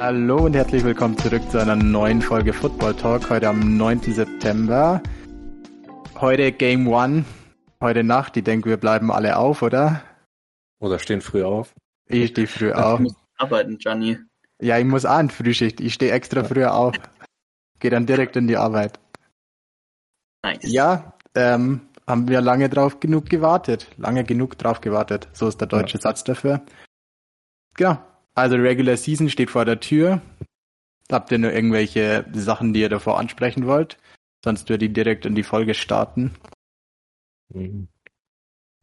Hallo und herzlich willkommen zurück zu einer neuen Folge Football Talk, heute am 9. September. Heute Game One, heute Nacht. Ich denke, wir bleiben alle auf, oder? Oder stehen früh auf. Ich stehe früh auf. Ich muss arbeiten, Gianni. Ja, ich muss in Frühschicht. Ich stehe extra früher auf. Gehe dann direkt in die Arbeit. Nice. Ja, ähm, haben wir lange drauf genug gewartet. Lange genug drauf gewartet. So ist der deutsche ja. Satz dafür. Genau. Also Regular Season steht vor der Tür. Habt ihr nur irgendwelche Sachen, die ihr davor ansprechen wollt? Sonst würde ich direkt in die Folge starten. Mhm.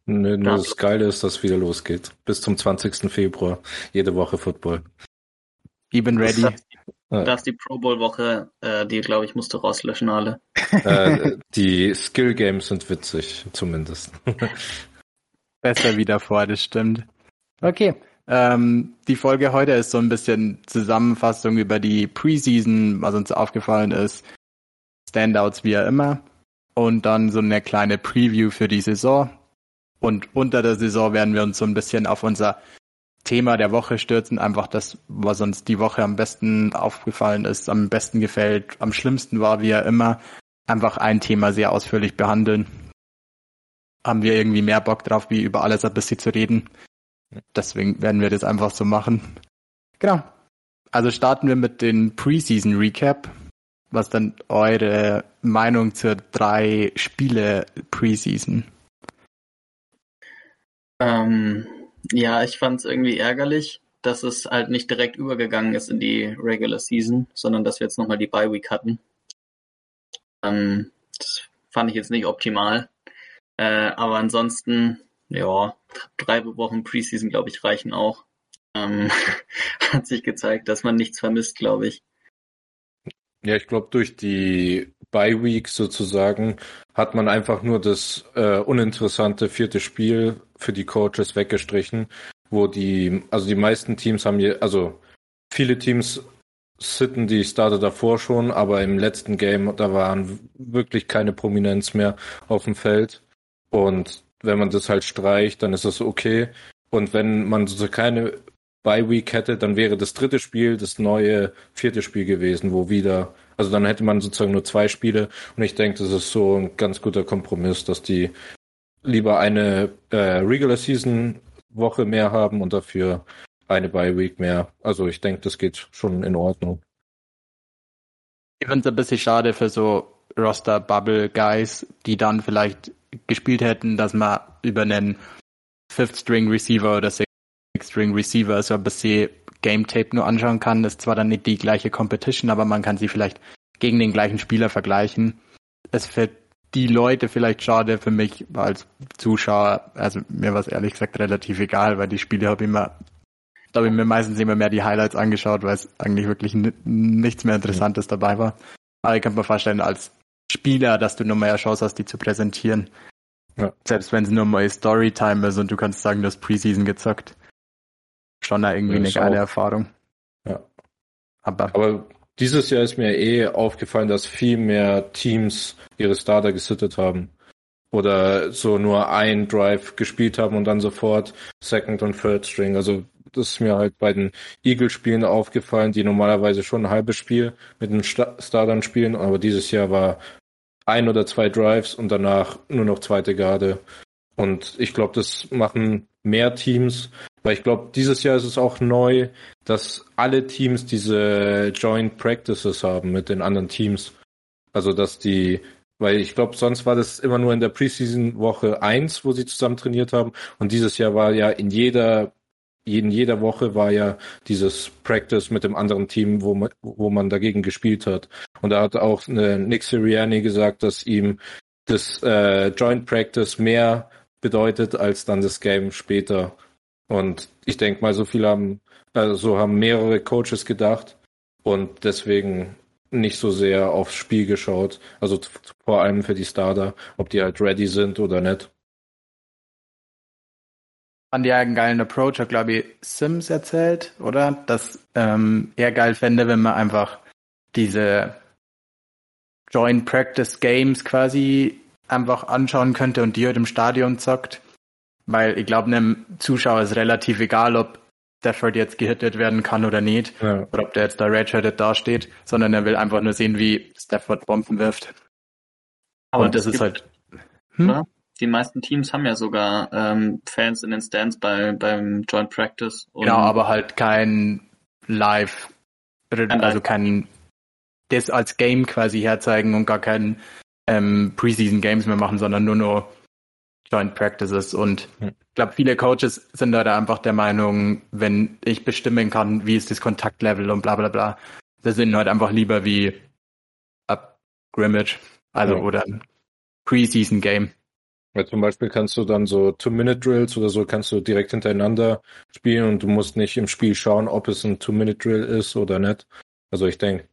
Nö, nur das Geile ist, dass es wieder losgeht. Bis zum 20. Februar. Jede Woche Football. Ich bin ready. Das, das ist die Pro Bowl Woche, äh, die glaube ich musst du rauslöschen alle. Äh, die Skill Games sind witzig, zumindest. Besser wie davor, das stimmt. Okay, ähm, die Folge heute ist so ein bisschen Zusammenfassung über die Preseason, was uns aufgefallen ist. Standouts wie immer. Und dann so eine kleine Preview für die Saison. Und unter der Saison werden wir uns so ein bisschen auf unser Thema der Woche stürzen. Einfach das, was uns die Woche am besten aufgefallen ist, am besten gefällt, am schlimmsten war, wie immer. Einfach ein Thema sehr ausführlich behandeln. Haben wir irgendwie mehr Bock drauf, wie über alles ein bisschen zu reden. Deswegen werden wir das einfach so machen. Genau. Also starten wir mit den Preseason Recap. Was dann eure Meinung zur drei Spiele Preseason? Ähm, ja, ich fand es irgendwie ärgerlich, dass es halt nicht direkt übergegangen ist in die Regular Season, sondern dass wir jetzt nochmal die Bye Week hatten. Ähm, das fand ich jetzt nicht optimal. Äh, aber ansonsten ja, drei Wochen Preseason, glaube ich, reichen auch. Ähm, hat sich gezeigt, dass man nichts vermisst, glaube ich. Ja, ich glaube, durch die Bye Week sozusagen hat man einfach nur das äh, uninteressante vierte Spiel für die Coaches weggestrichen, wo die, also die meisten Teams haben hier, also viele Teams sitten die Starter davor schon, aber im letzten Game, da waren wirklich keine Prominenz mehr auf dem Feld. Und wenn man das halt streicht, dann ist das okay. Und wenn man so keine Bye Week hätte, dann wäre das dritte Spiel das neue vierte Spiel gewesen, wo wieder, also dann hätte man sozusagen nur zwei Spiele. Und ich denke, das ist so ein ganz guter Kompromiss, dass die lieber eine äh, Regular Season Woche mehr haben und dafür eine Bye Week mehr. Also ich denke, das geht schon in Ordnung. Ich finde es ein bisschen schade für so Roster Bubble Guys, die dann vielleicht gespielt hätten, dass man über einen Fifth String Receiver oder Sixth String Receiver so ein bisschen Game Tape nur anschauen kann. Das ist zwar dann nicht die gleiche Competition, aber man kann sie vielleicht gegen den gleichen Spieler vergleichen. Es für die Leute vielleicht schade für mich als Zuschauer. Also mir war es ehrlich gesagt relativ egal, weil die Spiele habe ich immer, da habe ich mir meistens immer mehr die Highlights angeschaut, weil es eigentlich wirklich nichts mehr Interessantes dabei war. Aber ich kann mir vorstellen, als Spieler, dass du nur mehr Chance hast, die zu präsentieren. Ja. Selbst wenn es nur mal Storytime ist und du kannst sagen, du hast Preseason gezockt. Schon da irgendwie ja, eine geile Erfahrung. Ja. Aber, Aber dieses Jahr ist mir eh aufgefallen, dass viel mehr Teams ihre Starter gesittet haben. Oder so nur ein Drive gespielt haben und dann sofort Second und Third String. Also das ist mir halt bei den Eagle-Spielen aufgefallen, die normalerweise schon ein halbes Spiel mit den Startern spielen, aber dieses Jahr war ein oder zwei Drives und danach nur noch zweite Garde. Und ich glaube, das machen mehr Teams, weil ich glaube, dieses Jahr ist es auch neu, dass alle Teams diese Joint Practices haben mit den anderen Teams. Also, dass die, weil ich glaube, sonst war das immer nur in der Preseason Woche eins, wo sie zusammen trainiert haben. Und dieses Jahr war ja in jeder in jeder Woche war ja dieses Practice mit dem anderen Team, wo man, wo man dagegen gespielt hat. Und da hat auch eine Nick Sirianni gesagt, dass ihm das äh, Joint Practice mehr bedeutet als dann das Game später. Und ich denke mal, so viel haben, also so haben mehrere Coaches gedacht und deswegen nicht so sehr aufs Spiel geschaut. Also vor allem für die Starter, ob die halt ready sind oder nicht fand ja einen geilen Approach, hat glaube ich Sims erzählt, oder? Dass ähm, er geil fände, wenn man einfach diese Joint Practice Games quasi einfach anschauen könnte und die halt im Stadion zockt. Weil ich glaube, einem Zuschauer ist relativ egal, ob Stafford jetzt gehittet werden kann oder nicht. Ja. Oder ob der jetzt da redshirted dasteht, sondern er will einfach nur sehen, wie Stafford Bomben wirft. Aber und das ist halt. Hm? Die meisten Teams haben ja sogar ähm, Fans in den Stands bei, beim Joint Practice. genau, aber halt kein Live, also kein das als Game quasi herzeigen und gar kein ähm, Preseason Games mehr machen, sondern nur nur Joint Practices. Und ich glaube, viele Coaches sind da einfach der Meinung, wenn ich bestimmen kann, wie ist das Kontaktlevel und bla bla bla, das sind halt einfach lieber wie Up Grimmage, also ja. oder Preseason Game. Ja, zum Beispiel kannst du dann so Two-Minute-Drills oder so kannst du direkt hintereinander spielen und du musst nicht im Spiel schauen, ob es ein Two-Minute-Drill ist oder nicht. Also ich denke,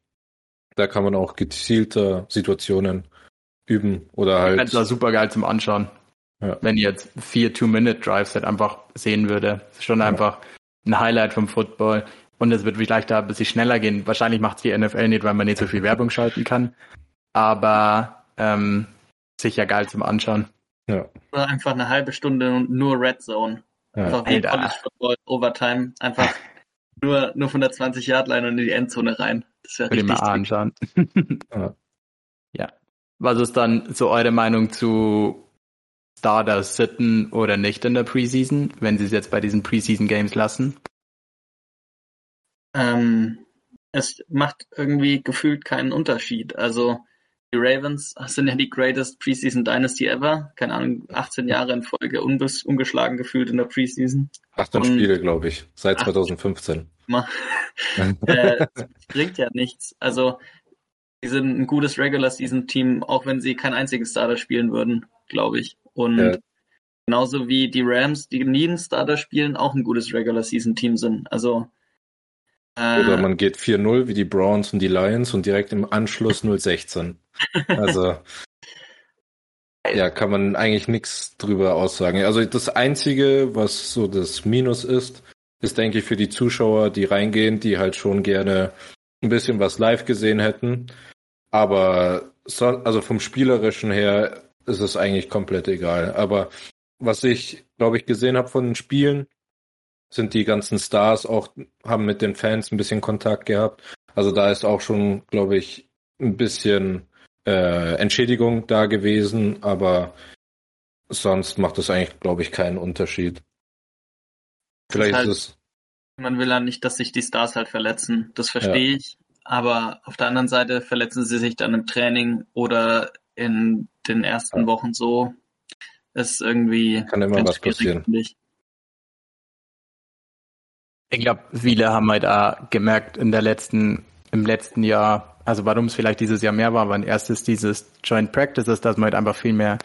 da kann man auch gezielte Situationen üben oder halt. Das war super geil zum Anschauen. Ja. Wenn ihr jetzt vier Two-Minute-Drives halt einfach sehen würde. Das ist schon ja. einfach ein Highlight vom Football. Und es wird vielleicht da ein bisschen schneller gehen. Wahrscheinlich macht es die NFL nicht, weil man nicht so viel Werbung schalten kann. Aber ähm, sicher geil zum Anschauen. Ja. Oder einfach eine halbe Stunde nur Red Zone. Ja. Einfach wie College Football Overtime. Einfach nur, nur von der 20-Yard-Line und in die Endzone rein. Das wäre richtig. Mal anschauen. ja. ja. Was ist dann so eure Meinung zu Stardust sitten oder nicht in der Preseason, wenn sie es jetzt bei diesen Preseason Games lassen? Ähm, es macht irgendwie gefühlt keinen Unterschied. Also die Ravens sind ja die greatest Preseason Dynasty ever. Keine Ahnung, 18 Jahre in Folge ungeschlagen gefühlt in der Preseason. 18 Und Spiele, glaube ich, seit 2015. äh, bringt ja nichts. Also, die sind ein gutes Regular Season Team, auch wenn sie keinen einzigen Starter spielen würden, glaube ich. Und ja. genauso wie die Rams, die nie einen Starter spielen, auch ein gutes Regular Season Team sind. Also, äh, Oder man geht 4-0 wie die Browns und die Lions und direkt im Anschluss 0-16. Also ja, kann man eigentlich nichts drüber aussagen. Also das Einzige, was so das Minus ist, ist, denke ich, für die Zuschauer, die reingehen, die halt schon gerne ein bisschen was live gesehen hätten. Aber so, also vom Spielerischen her ist es eigentlich komplett egal. Aber was ich, glaube ich, gesehen habe von den Spielen, sind die ganzen Stars auch, haben mit den Fans ein bisschen Kontakt gehabt. Also da ist auch schon, glaube ich, ein bisschen äh, Entschädigung da gewesen, aber sonst macht es eigentlich, glaube ich, keinen Unterschied. Vielleicht ist, halt, ist es. Man will ja nicht, dass sich die Stars halt verletzen. Das verstehe ja. ich. Aber auf der anderen Seite verletzen sie sich dann im Training oder in den ersten ja. Wochen so. Ist irgendwie. Kann immer was passieren. Ich glaube, viele haben halt auch gemerkt in der letzten, im letzten Jahr, also warum es vielleicht dieses Jahr mehr war, war erstes dieses Joint Practices, dass man halt einfach viel mehr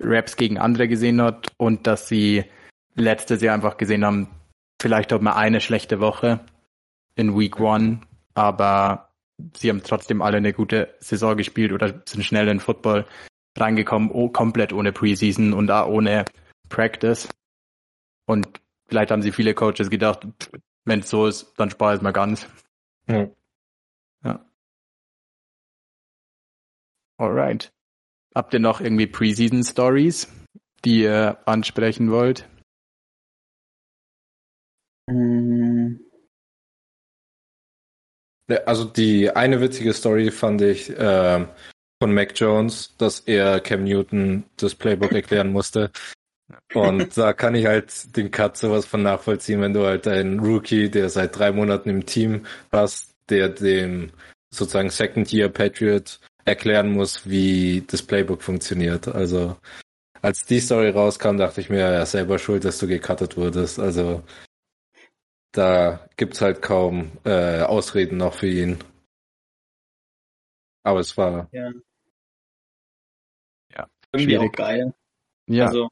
Raps gegen andere gesehen hat und dass sie letztes Jahr einfach gesehen haben, vielleicht hat man eine schlechte Woche in Week One, aber sie haben trotzdem alle eine gute Saison gespielt oder sind schnell in Football reingekommen, oh, komplett ohne Preseason und auch ohne Practice. Und vielleicht haben sie viele Coaches gedacht, wenn es so ist, dann spare ich es mal ganz. Ja. ja. Alright. Habt ihr noch irgendwie Preseason Stories, die ihr ansprechen wollt? Also die eine witzige Story fand ich äh, von Mac Jones, dass er Cam Newton das Playbook erklären musste. Und da kann ich halt den Cut sowas von nachvollziehen, wenn du halt einen Rookie, der seit drei Monaten im Team hast, der dem sozusagen Second Year Patriot erklären muss, wie das Playbook funktioniert. Also als die Story rauskam, dachte ich mir, ja, selber schuld, dass du gecuttet wurdest. Also da gibt's halt kaum äh, Ausreden noch für ihn. Aber es war ja, ja irgendwie schwierig. auch geil. Ja. Also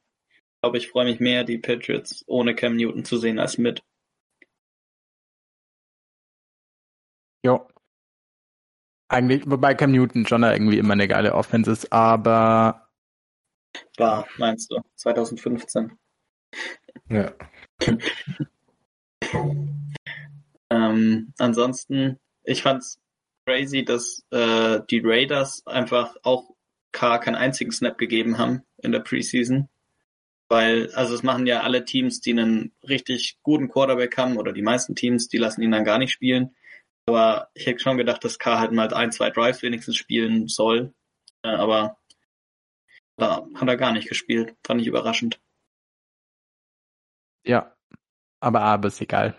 glaube, ich freue mich mehr, die Patriots ohne Cam Newton zu sehen als mit. Jo. Eigentlich, wobei Cam Newton schon irgendwie immer eine geile Offense ist, aber. War, meinst du, 2015. Ja. ähm, ansonsten, ich fand's crazy, dass äh, die Raiders einfach auch K keinen einzigen Snap gegeben haben in der Preseason. Weil, also es machen ja alle Teams, die einen richtig guten Quarterback haben, oder die meisten Teams, die lassen ihn dann gar nicht spielen. Aber ich hätte schon gedacht, dass K halt mal ein, zwei Drives wenigstens spielen soll. Äh, aber da hat er gar nicht gespielt. Fand ich überraschend. Ja, aber aber ist egal.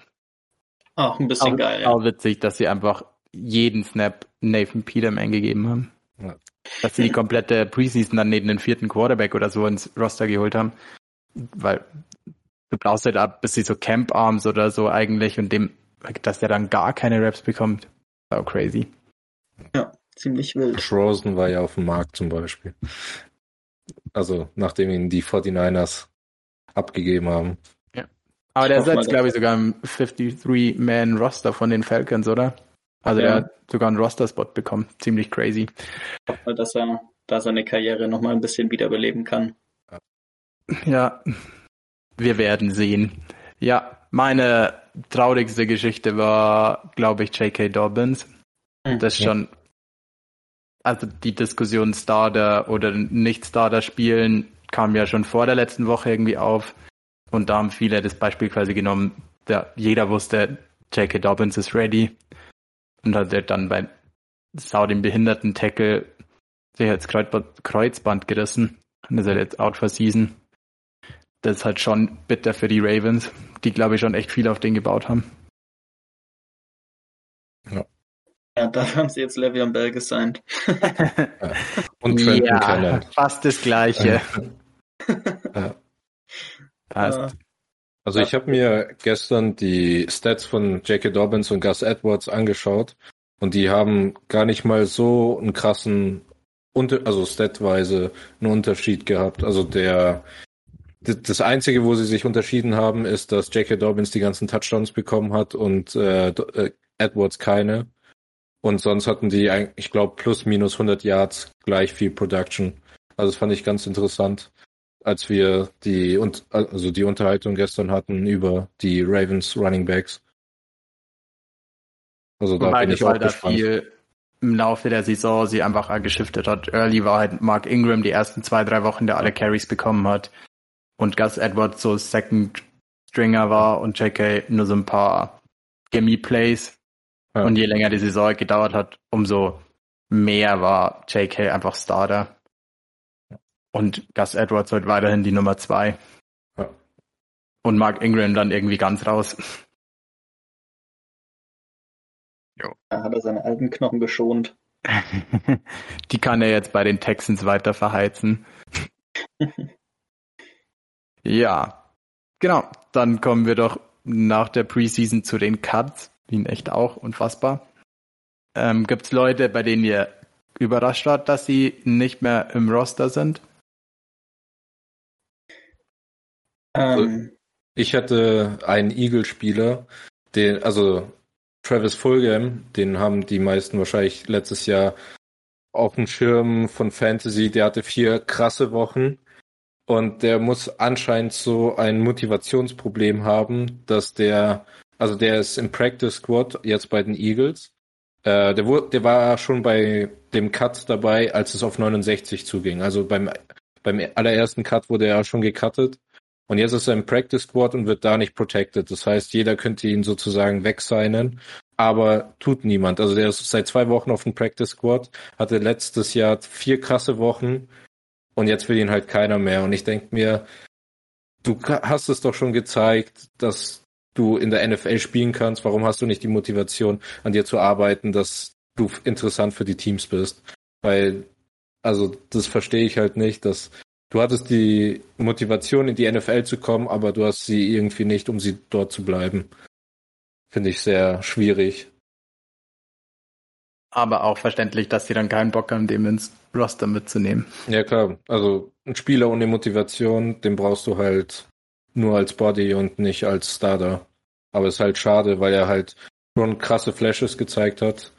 Auch ein bisschen auch, geil. Ja. Auch witzig, dass sie einfach jeden Snap Nathan Peterman gegeben haben. Ja. Dass sie die komplette Preseason dann neben den vierten Quarterback oder so ins Roster geholt haben. Weil du brauchst halt ab, bis sie so Camp Arms oder so eigentlich und dem, dass der dann gar keine Raps bekommt. Auch crazy. Ja, ziemlich wild. Frozen war ja auf dem Markt zum Beispiel. Also, nachdem ihn die 49ers abgegeben haben. Aber der ist jetzt, glaube ich, sogar im 53-Man-Roster von den Falcons, oder? Also ja. der hat sogar einen Roster-Spot bekommen. Ziemlich crazy. Ich hoffe, dass er da seine Karriere nochmal ein bisschen wiederbeleben kann. Ja, wir werden sehen. Ja, meine traurigste Geschichte war, glaube ich, J.K. Dobbins. Mhm. Das schon, also die Diskussion Starter oder nicht Starter spielen kam ja schon vor der letzten Woche irgendwie auf. Und da haben viele das Beispiel quasi genommen, der, jeder wusste, J.K. Dobbins ist ready. Und hat er dann bei Sau dem behinderten Tackle sich jetzt Kreuzband gerissen. Und ist er jetzt out for season. Das ist halt schon bitter für die Ravens, die glaube ich schon echt viel auf den gebaut haben. Ja. Ja, da haben sie jetzt Le'Veon Bell gesigned. Und Trenton ja, fast das Gleiche. ja. Passt. Also ich habe mir gestern die Stats von J.K. Dobbins und Gus Edwards angeschaut und die haben gar nicht mal so einen krassen, also statweise einen Unterschied gehabt. Also der das Einzige, wo sie sich unterschieden haben, ist, dass J.K. Dobbins die ganzen Touchdowns bekommen hat und äh, äh Edwards keine. Und sonst hatten die, ich glaube, plus minus 100 Yards gleich viel Production. Also das fand ich ganz interessant als wir die und also die Unterhaltung gestern hatten über die Ravens Running Backs. Also da Wobei bin ich auch da viel im Laufe der Saison sie einfach geschiftet hat. Early war halt Mark Ingram die ersten zwei, drei Wochen, der alle Carries bekommen hat. Und Gus Edwards so Second Stringer war und JK nur so ein paar Gimme Plays. Ja. Und je länger die Saison gedauert hat, umso mehr war JK einfach Starter. Und Gus Edwards wird weiterhin die Nummer zwei. Ja. Und Mark Ingram dann irgendwie ganz raus. Jo. Da hat er seine alten Knochen geschont. die kann er jetzt bei den Texans weiter verheizen. ja, genau. Dann kommen wir doch nach der Preseason zu den Cuts. Die echt auch unfassbar. Ähm, Gibt es Leute, bei denen ihr überrascht wart, dass sie nicht mehr im Roster sind? Also, ähm, ich hatte einen Eagle-Spieler, den, also Travis Fulgham, den haben die meisten wahrscheinlich letztes Jahr auf dem Schirm von Fantasy. Der hatte vier krasse Wochen und der muss anscheinend so ein Motivationsproblem haben, dass der, also der ist im Practice Squad jetzt bei den Eagles. Äh, der, wurde, der war schon bei dem Cut dabei, als es auf 69 zuging. Also beim, beim allerersten Cut wurde er schon gecuttet und jetzt ist er im Practice Squad und wird da nicht protected. Das heißt, jeder könnte ihn sozusagen wegsignen, aber tut niemand. Also der ist seit zwei Wochen auf dem Practice Squad, hatte letztes Jahr vier krasse Wochen und jetzt will ihn halt keiner mehr. Und ich denke mir, du hast es doch schon gezeigt, dass du in der NFL spielen kannst. Warum hast du nicht die Motivation, an dir zu arbeiten, dass du interessant für die Teams bist? Weil, also das verstehe ich halt nicht, dass du hattest die Motivation, in die NFL zu kommen, aber du hast sie irgendwie nicht, um sie dort zu bleiben. Finde ich sehr schwierig. Aber auch verständlich, dass sie dann keinen Bock haben, dem ins Roster mitzunehmen. Ja klar, also ein Spieler ohne Motivation, den brauchst du halt nur als Body und nicht als Starter. Aber es ist halt schade, weil er halt schon krasse Flashes gezeigt hat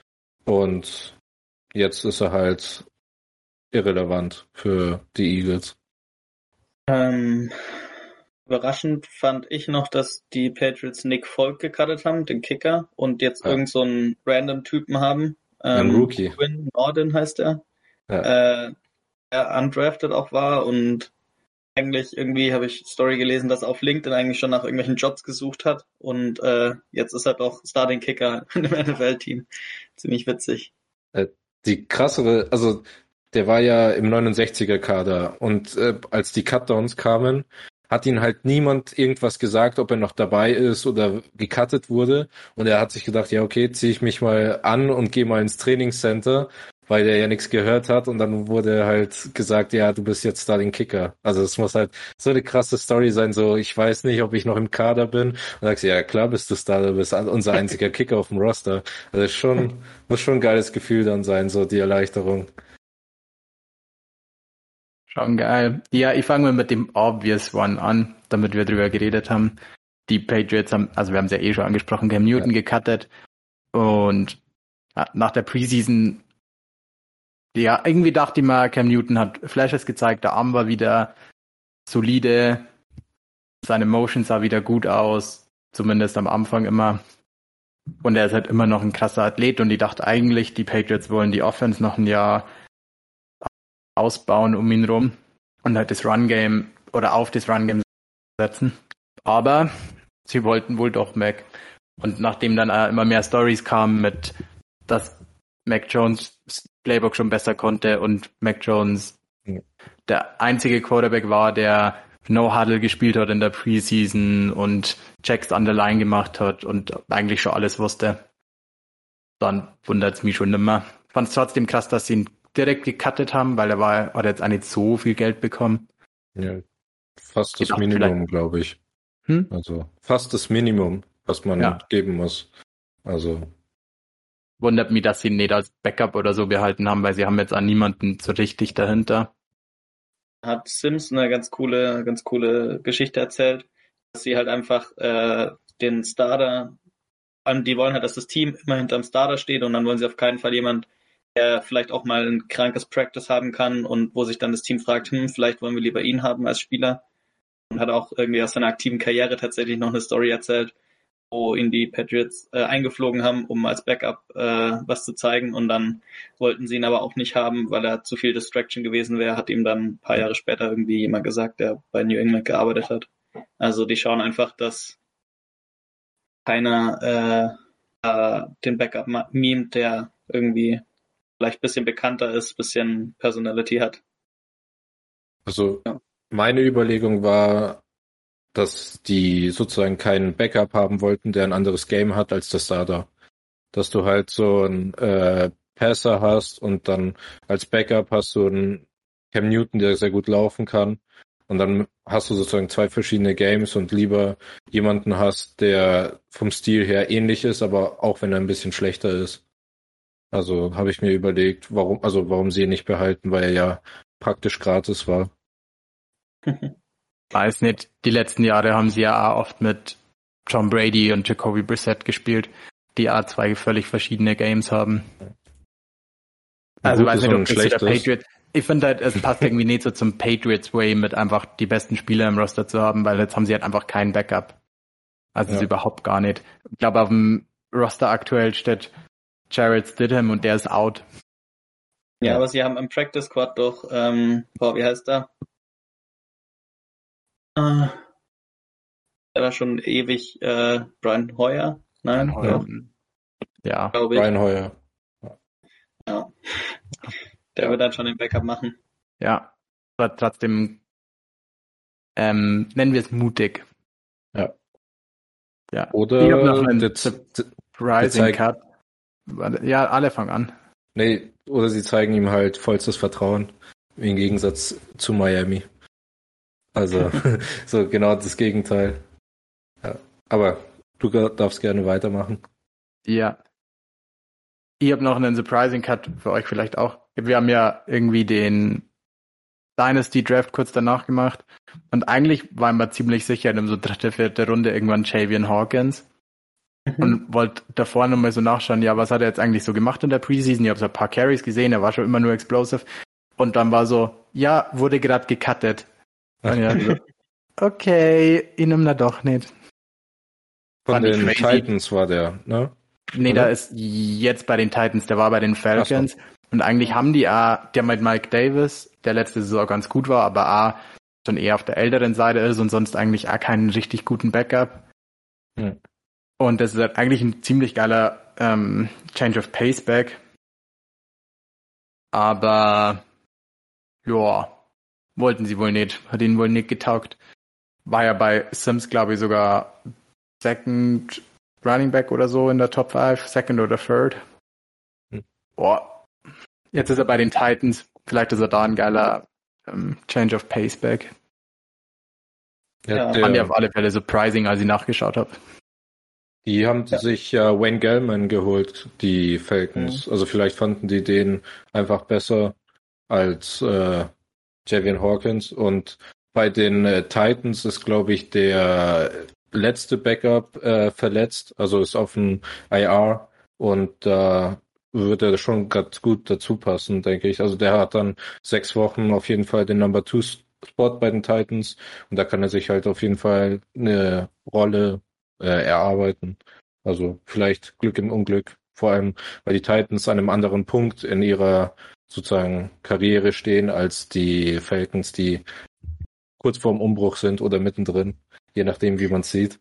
und jetzt ist er halt irrelevant für die Eagles. Ähm, überraschend fand ich noch, dass die Patriots Nick Folk gecuttet haben, den Kicker, und jetzt ja. irgend so einen random Typen haben, ähm, Ein Rookie. Quinn Norden heißt er, Ja. äh, der undrafted auch war und eigentlich irgendwie habe ich Story gelesen, dass er auf LinkedIn eigentlich schon nach irgendwelchen Jobs gesucht hat und äh, jetzt ist er doch Starting Kicker in dem NFL-Team. Ziemlich witzig. Die krassere, also der war ja im 69er Kader und äh, als die Cutdowns kamen, hat ihn halt niemand irgendwas gesagt, ob er noch dabei ist oder gecuttet wurde. Und er hat sich gedacht, ja okay, ziehe ich mich mal an und gehe mal ins Trainingscenter, weil der ja nichts gehört hat. Und dann wurde halt gesagt, ja, du bist jetzt Starting Kicker. Also es muss halt so eine krasse Story sein, so ich weiß nicht, ob ich noch im Kader bin. Und sagst, ja klar bist du Starter, bist unser einziger Kicker auf dem Roster. Also schon, muss schon ein geiles Gefühl dann sein, so die Erleichterung. Schon geil. Ja, ich fange mal mit dem Obvious One an, damit wir drüber geredet haben. Die Patriots haben, also wir haben es ja eh schon angesprochen, Cam Newton ja. gecuttet und nach der Preseason, ja, irgendwie dachte ich mal, Cam Newton hat Flashes gezeigt, der Arm war wieder solide, seine Motion sah wieder gut aus, zumindest am Anfang immer. Und er ist halt immer noch ein krasser Athlet und ich dachte eigentlich, die Patriots wollen die Offense noch ein Jahr ausbauen um ihn rum und halt das Run-Game oder auf das Run-Game setzen. Aber sie wollten wohl doch Mac. Und nachdem dann immer mehr Stories kamen mit, dass Mac Jones Playbook schon besser konnte und Mac Jones ja. der einzige Quarterback war, der No Huddle gespielt hat in der Preseason und Checks an der Line gemacht hat und eigentlich schon alles wusste, dann wundert es mich schon nimmer. Fand es trotzdem krass, dass sie ihn direkt gecuttet haben, weil er war, hat jetzt auch nicht so viel Geld bekommen. Ja, fast das Minimum, glaube ich. Hm? Also fast das Minimum, was man ja. geben muss. Also wundert mich, dass sie ihn nicht als Backup oder so behalten haben, weil sie haben jetzt an niemanden so richtig dahinter. Hat Sims eine ganz coole, ganz coole Geschichte erzählt, dass sie halt einfach äh, den Starter, die wollen halt, dass das Team immer hinterm Starter steht und dann wollen sie auf keinen Fall jemand der vielleicht auch mal ein krankes Practice haben kann und wo sich dann das Team fragt, hm, vielleicht wollen wir lieber ihn haben als Spieler. Und hat auch irgendwie aus seiner aktiven Karriere tatsächlich noch eine Story erzählt, wo ihn die Patriots äh, eingeflogen haben, um als Backup äh, was zu zeigen und dann wollten sie ihn aber auch nicht haben, weil er zu viel Distraction gewesen wäre, hat ihm dann ein paar Jahre später irgendwie jemand gesagt, der bei New England gearbeitet hat. Also die schauen einfach, dass keiner äh, den Backup memt, der irgendwie vielleicht ein bisschen bekannter ist, ein bisschen Personality hat. Also ja. meine Überlegung war, dass die sozusagen keinen Backup haben wollten, der ein anderes Game hat als das Starter. Dass du halt so einen äh, Passer hast und dann als Backup hast du einen Cam Newton, der sehr gut laufen kann. Und dann hast du sozusagen zwei verschiedene Games und lieber jemanden hast, der vom Stil her ähnlich ist, aber auch wenn er ein bisschen schlechter ist. Also habe ich mir überlegt, warum, also warum sie ihn nicht behalten, weil er ja praktisch gratis war. Weiß nicht, die letzten Jahre haben sie ja auch oft mit John Brady und Jacoby Brissett gespielt, die auch zwei völlig verschiedene Games haben. Also weiß nicht, ob das der Patriot. Ich finde halt, es passt irgendwie nicht so zum Patriots Way, mit einfach die besten Spieler im Roster zu haben, weil jetzt haben sie halt einfach keinen Backup. Also ja. ist überhaupt gar nicht. Ich glaube, auf dem Roster aktuell steht Jared Stidham und der ist out. Ja, aber sie haben im Practice Squad doch, ähm, boah, wie heißt der? Äh, der war schon ewig äh, Brian Hoyer. Nein, Hoyer. Ja, Brian Hoyer. Ja. Der wird dann schon den Backup machen. Ja, aber trotzdem ähm, nennen wir es mutig. Ja. Ja. Oder ich noch einen Rising Cut. Ja, alle fangen an. Nee, oder sie zeigen ihm halt vollstes Vertrauen. Im Gegensatz zu Miami. Also, so genau das Gegenteil. Ja. Aber du darfst gerne weitermachen. Ja. Ich habe noch einen Surprising Cut für euch vielleicht auch. Wir haben ja irgendwie den Dynasty Draft kurz danach gemacht. Und eigentlich waren wir ziemlich sicher in so dritte, vierte Runde irgendwann Javian Hawkins. Mhm. Und wollte davor nochmal so nachschauen, ja, was hat er jetzt eigentlich so gemacht in der Preseason? Ich habe so ein paar Carries gesehen, er war schon immer nur explosive. Und dann war so, ja, wurde gerade gecuttet. Und ja, so, okay, ihn nimmt er doch nicht. Von Fand den Titans war der, ne? Nee, Oder? da ist jetzt bei den Titans, der war bei den Falcons. So. Und eigentlich haben die A, der mit Mike Davis, der letzte Saison ganz gut war, aber A, schon eher auf der älteren Seite ist und sonst eigentlich A, keinen richtig guten Backup. Hm. Und das ist halt eigentlich ein ziemlich geiler ähm, Change of Pace Back. Aber ja, wollten sie wohl nicht, hat ihnen wohl nicht getaugt. War ja bei Sims, glaube ich, sogar Second Running Back oder so in der Top 5, Second oder Third. Hm. Boah. Jetzt ist er bei den Titans. Vielleicht ist er da ein geiler ähm, Change of Pace Back. Ja, der, fand ich auf alle Fälle surprising, als ich nachgeschaut habe. Die haben ja. sich ja Wayne Gellman geholt, die Falcons. Mhm. Also vielleicht fanden die den einfach besser als äh, Javian Hawkins. Und bei den äh, Titans ist, glaube ich, der letzte Backup äh, verletzt, also ist auf dem IR und da äh, würde er schon ganz gut dazu passen, denke ich. Also der hat dann sechs Wochen auf jeden Fall den Number Two Spot bei den Titans und da kann er sich halt auf jeden Fall eine Rolle äh, erarbeiten. Also vielleicht Glück im Unglück, vor allem weil die Titans an einem anderen Punkt in ihrer sozusagen Karriere stehen als die Falcons, die kurz vorm Umbruch sind oder mittendrin, je nachdem, wie man sieht.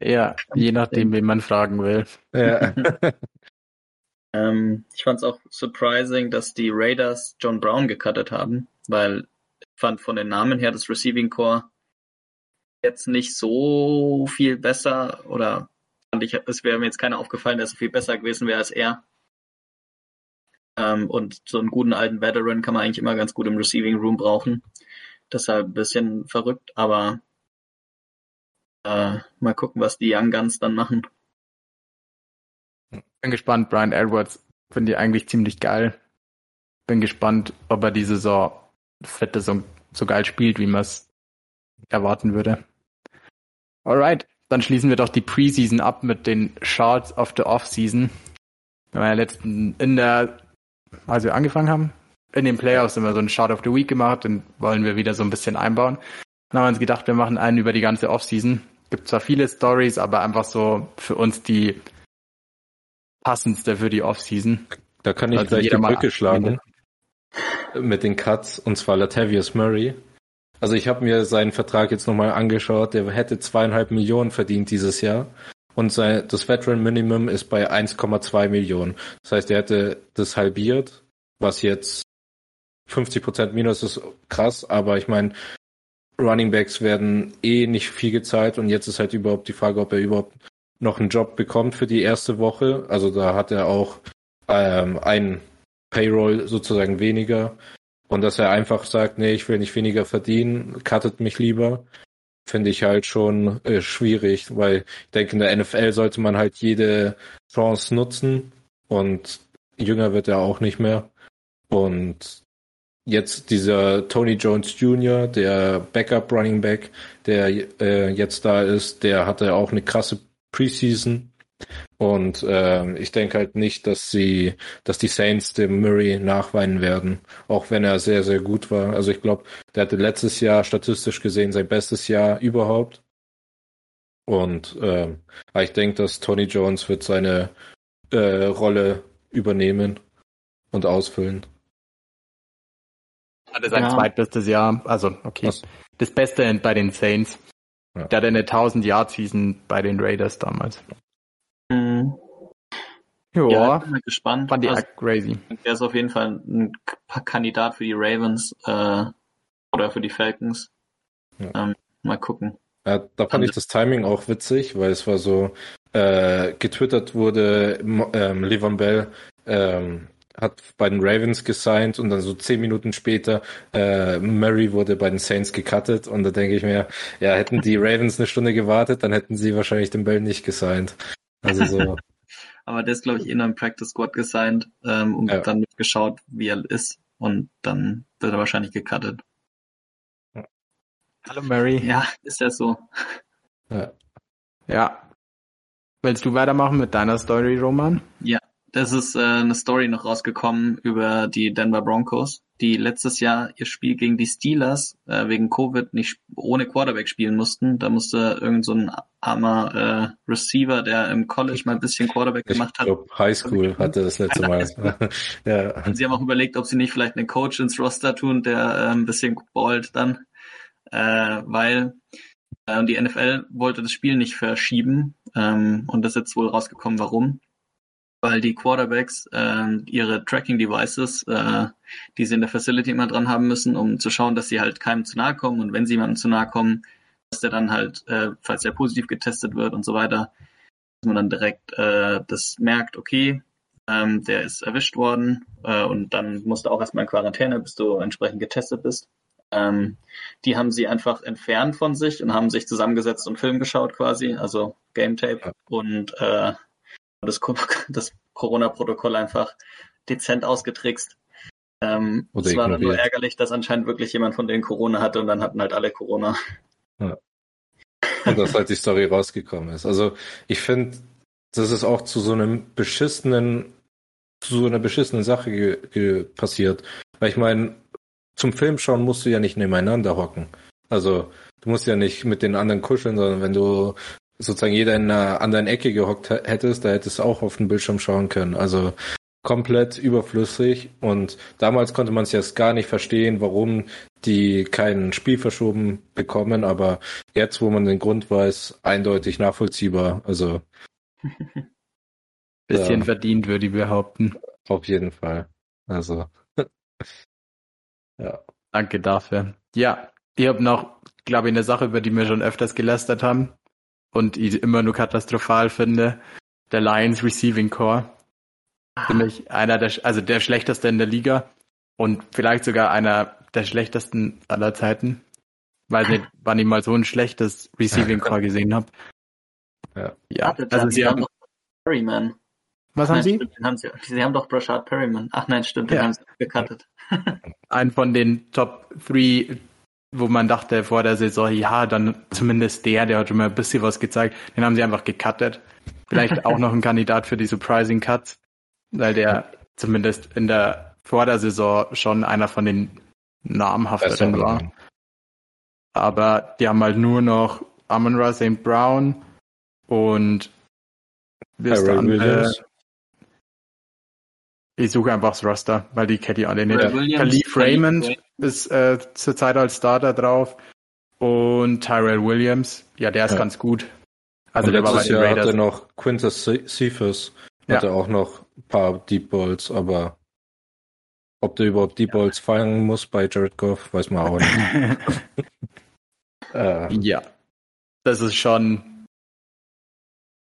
ja, je nachdem, wen man fragen will. Ja. ähm, ich fand es auch surprising, dass die Raiders John Brown gecuttet haben, weil ich fand von den Namen her das Receiving Core jetzt nicht so viel besser oder fand ich, es wäre mir jetzt keiner aufgefallen, der so viel besser gewesen wäre als er. Ähm, und so einen guten alten Veteran kann man eigentlich immer ganz gut im Receiving Room brauchen. Deshalb ein bisschen verrückt, aber äh, mal gucken, was die Young Guns dann machen. Bin gespannt, Brian Edwards finde ich eigentlich ziemlich geil. Bin gespannt, ob er die Saison fette so, so geil spielt, wie man es erwarten würde. Alright, dann schließen wir doch die Preseason ab mit den Charts of the Offseason. Wir haben ja letzten, in der, als wir angefangen haben, in den Playoffs immer so einen Chart of the Week gemacht, den wollen wir wieder so ein bisschen einbauen. Dann haben wir uns gedacht, wir machen einen über die ganze Offseason. Gibt zwar viele Stories, aber einfach so für uns die passendste für die Offseason. Da kann ich also gleich die Brücke schlagen mit den Cuts, und zwar Latavius Murray. Also ich habe mir seinen Vertrag jetzt nochmal angeschaut, der hätte zweieinhalb Millionen verdient dieses Jahr. Und sein, das Veteran Minimum ist bei 1,2 Millionen. Das heißt, er hätte das halbiert, was jetzt 50 Prozent minus ist krass, aber ich meine, Running Backs werden eh nicht viel gezahlt und jetzt ist halt überhaupt die Frage, ob er überhaupt noch einen Job bekommt für die erste Woche. Also da hat er auch ähm, ein Payroll sozusagen weniger. Und dass er einfach sagt, nee, ich will nicht weniger verdienen, cuttet mich lieber, finde ich halt schon äh, schwierig, weil ich denke, in der NFL sollte man halt jede Chance nutzen und jünger wird er auch nicht mehr. Und jetzt dieser Tony Jones Jr., der Backup Running Back, der äh, jetzt da ist, der hatte auch eine krasse Preseason. Und äh, ich denke halt nicht, dass sie, dass die Saints dem Murray nachweinen werden, auch wenn er sehr, sehr gut war. Also ich glaube, der hatte letztes Jahr statistisch gesehen sein bestes Jahr überhaupt. Und äh, ich denke, dass Tony Jones wird seine äh, Rolle übernehmen und ausfüllen. Hatte sein ja. zweitbestes Jahr, also okay. Was? Das Beste bei den Saints. Ja. Der hatte eine 1000 Yard Season bei den Raiders damals. Mhm. Joa. Ja, bin mal gespannt. Fand die also, crazy. Der ist auf jeden Fall ein Kandidat für die Ravens äh, oder für die Falcons. Ja. Ähm, mal gucken. Ja, da fand ich das Timing auch witzig, weil es war so, äh, getwittert wurde, ähm, Levon Bell ähm, hat bei den Ravens gesigned und dann so zehn Minuten später äh, Murray wurde bei den Saints gecuttet und da denke ich mir, ja, hätten die Ravens eine Stunde gewartet, dann hätten sie wahrscheinlich den Bell nicht gesigned. Also so. Aber der ist, glaube ich, in einem Practice Squad gesigned ähm, und ja. dann geschaut, wie er ist und dann wird er wahrscheinlich gecuttet. Hallo Mary. Ja, ist ja so. Ja. ja. Willst du weitermachen mit deiner Story, Roman? Ja, das ist äh, eine Story noch rausgekommen über die Denver Broncos, die letztes Jahr ihr Spiel gegen die Steelers äh, wegen Covid nicht ohne Quarterback spielen mussten. Da musste irgend so ein armer äh, Receiver, der im College mal ein bisschen Quarterback Ich gemacht hat. High School hatte das letzte Mal. ja. Und sie haben auch überlegt, ob sie nicht vielleicht einen Coach ins Roster tun, der äh, ein bisschen ballt dann, äh, weil äh, die NFL wollte das Spiel nicht verschieben ähm, und das ist jetzt wohl rausgekommen, warum. Weil die Quarterbacks äh, ihre Tracking-Devices, äh, die sie in der Facility immer dran haben müssen, um zu schauen, dass sie halt keinem zu nahe kommen und wenn sie jemandem zu nahe kommen, dass der dann halt, äh, falls er positiv getestet wird und so weiter, dass man dann direkt äh, das merkt, okay, ähm, der ist erwischt worden äh, und dann musst du auch erstmal in Quarantäne, bis du entsprechend getestet bist. Ähm, die haben sie einfach entfernt von sich und haben sich zusammengesetzt und Film geschaut quasi, also Game Tape und äh, das, das Corona-Protokoll einfach dezent ausgetrickst. Ähm, es war dann nur ärgerlich, dass anscheinend wirklich jemand von denen Corona hatte und dann hatten halt alle Corona. Und dass halt die Story rausgekommen ist. Also ich finde, das ist auch zu so einem beschissenen, zu so einer beschissenen Sache passiert. Weil ich meine, zum Film schauen musst du ja nicht nebeneinander hocken. Also du musst ja nicht mit den anderen kuscheln, sondern wenn du sozusagen jeder in einer anderen Ecke gehockt hättest, da hättest du auch auf den Bildschirm schauen können. Also komplett überflüssig und damals konnte man es jetzt gar nicht verstehen, warum die kein Spiel verschoben bekommen, aber jetzt, wo man den Grund weiß, eindeutig nachvollziehbar. Also Bisschen Ja. verdient, würde ich behaupten. auf jeden Fall. Also ja. Danke dafür. Ja, ich habe noch, glaube ich, eine Sache, über die wir schon öfters gelästert haben und ich immer nur katastrophal finde. Der Lions Receiving Core. Für mich einer der, also der schlechteste in der Liga und vielleicht sogar einer der schlechtesten aller Zeiten. Weiß nicht, wann ich mal so ein schlechtes Receiving Core gesehen habe. Ja. ja. Warte, Also sie haben haben, doch Perryman. was Nein, haben sie? Stimmt, haben sie, sie haben doch Brashard Perryman. Ach nein, stimmt, den Ja. haben sie gecuttet. einen von den Top 3, wo man dachte vor der Saison, ja, dann zumindest der, der hat schon mal ein bisschen was gezeigt. Den haben sie einfach gecuttet. Vielleicht auch noch ein Kandidat für die Surprising Cuts, weil der zumindest in der vor der Saison schon einer von den namhafteren war. Aber die haben halt nur noch Amon Ra St. Brown und Tyrell? Williams. Ich suche einfach das Roster, weil die ich alle nicht. Khalif Raymond Ray- ist äh, zurzeit als Starter drauf und Tyrell Williams, ja, der ist Ja. ganz gut. Also und der war bei letztes den Jahr hatte Raiders. noch Quintus Ce- Cephas, Ja. hatte auch noch ein paar Deep Balls, aber ob der überhaupt Deep Balls fangen muss bei Jared Goff, weiß man auch nicht. äh, ja, das ist schon,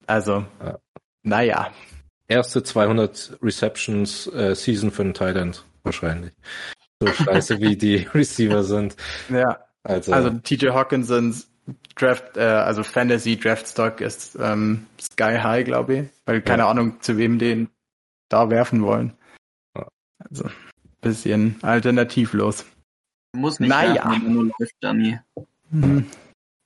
also, Ja. naja, erste 200 Receptions äh, Season für einen Thailand wahrscheinlich. So scheiße wie die Receiver sind. ja. Also, Also TJ Hawkinsons Draft, äh, also Fantasy Draft Stock ist ähm, sky high, glaube ich, weil keine Ja. Ahnung, zu wem den da werfen wollen. Ja. Also bisschen alternativlos. Muss nicht Naja. werfen, er nur läuft, Gianni. Mhm.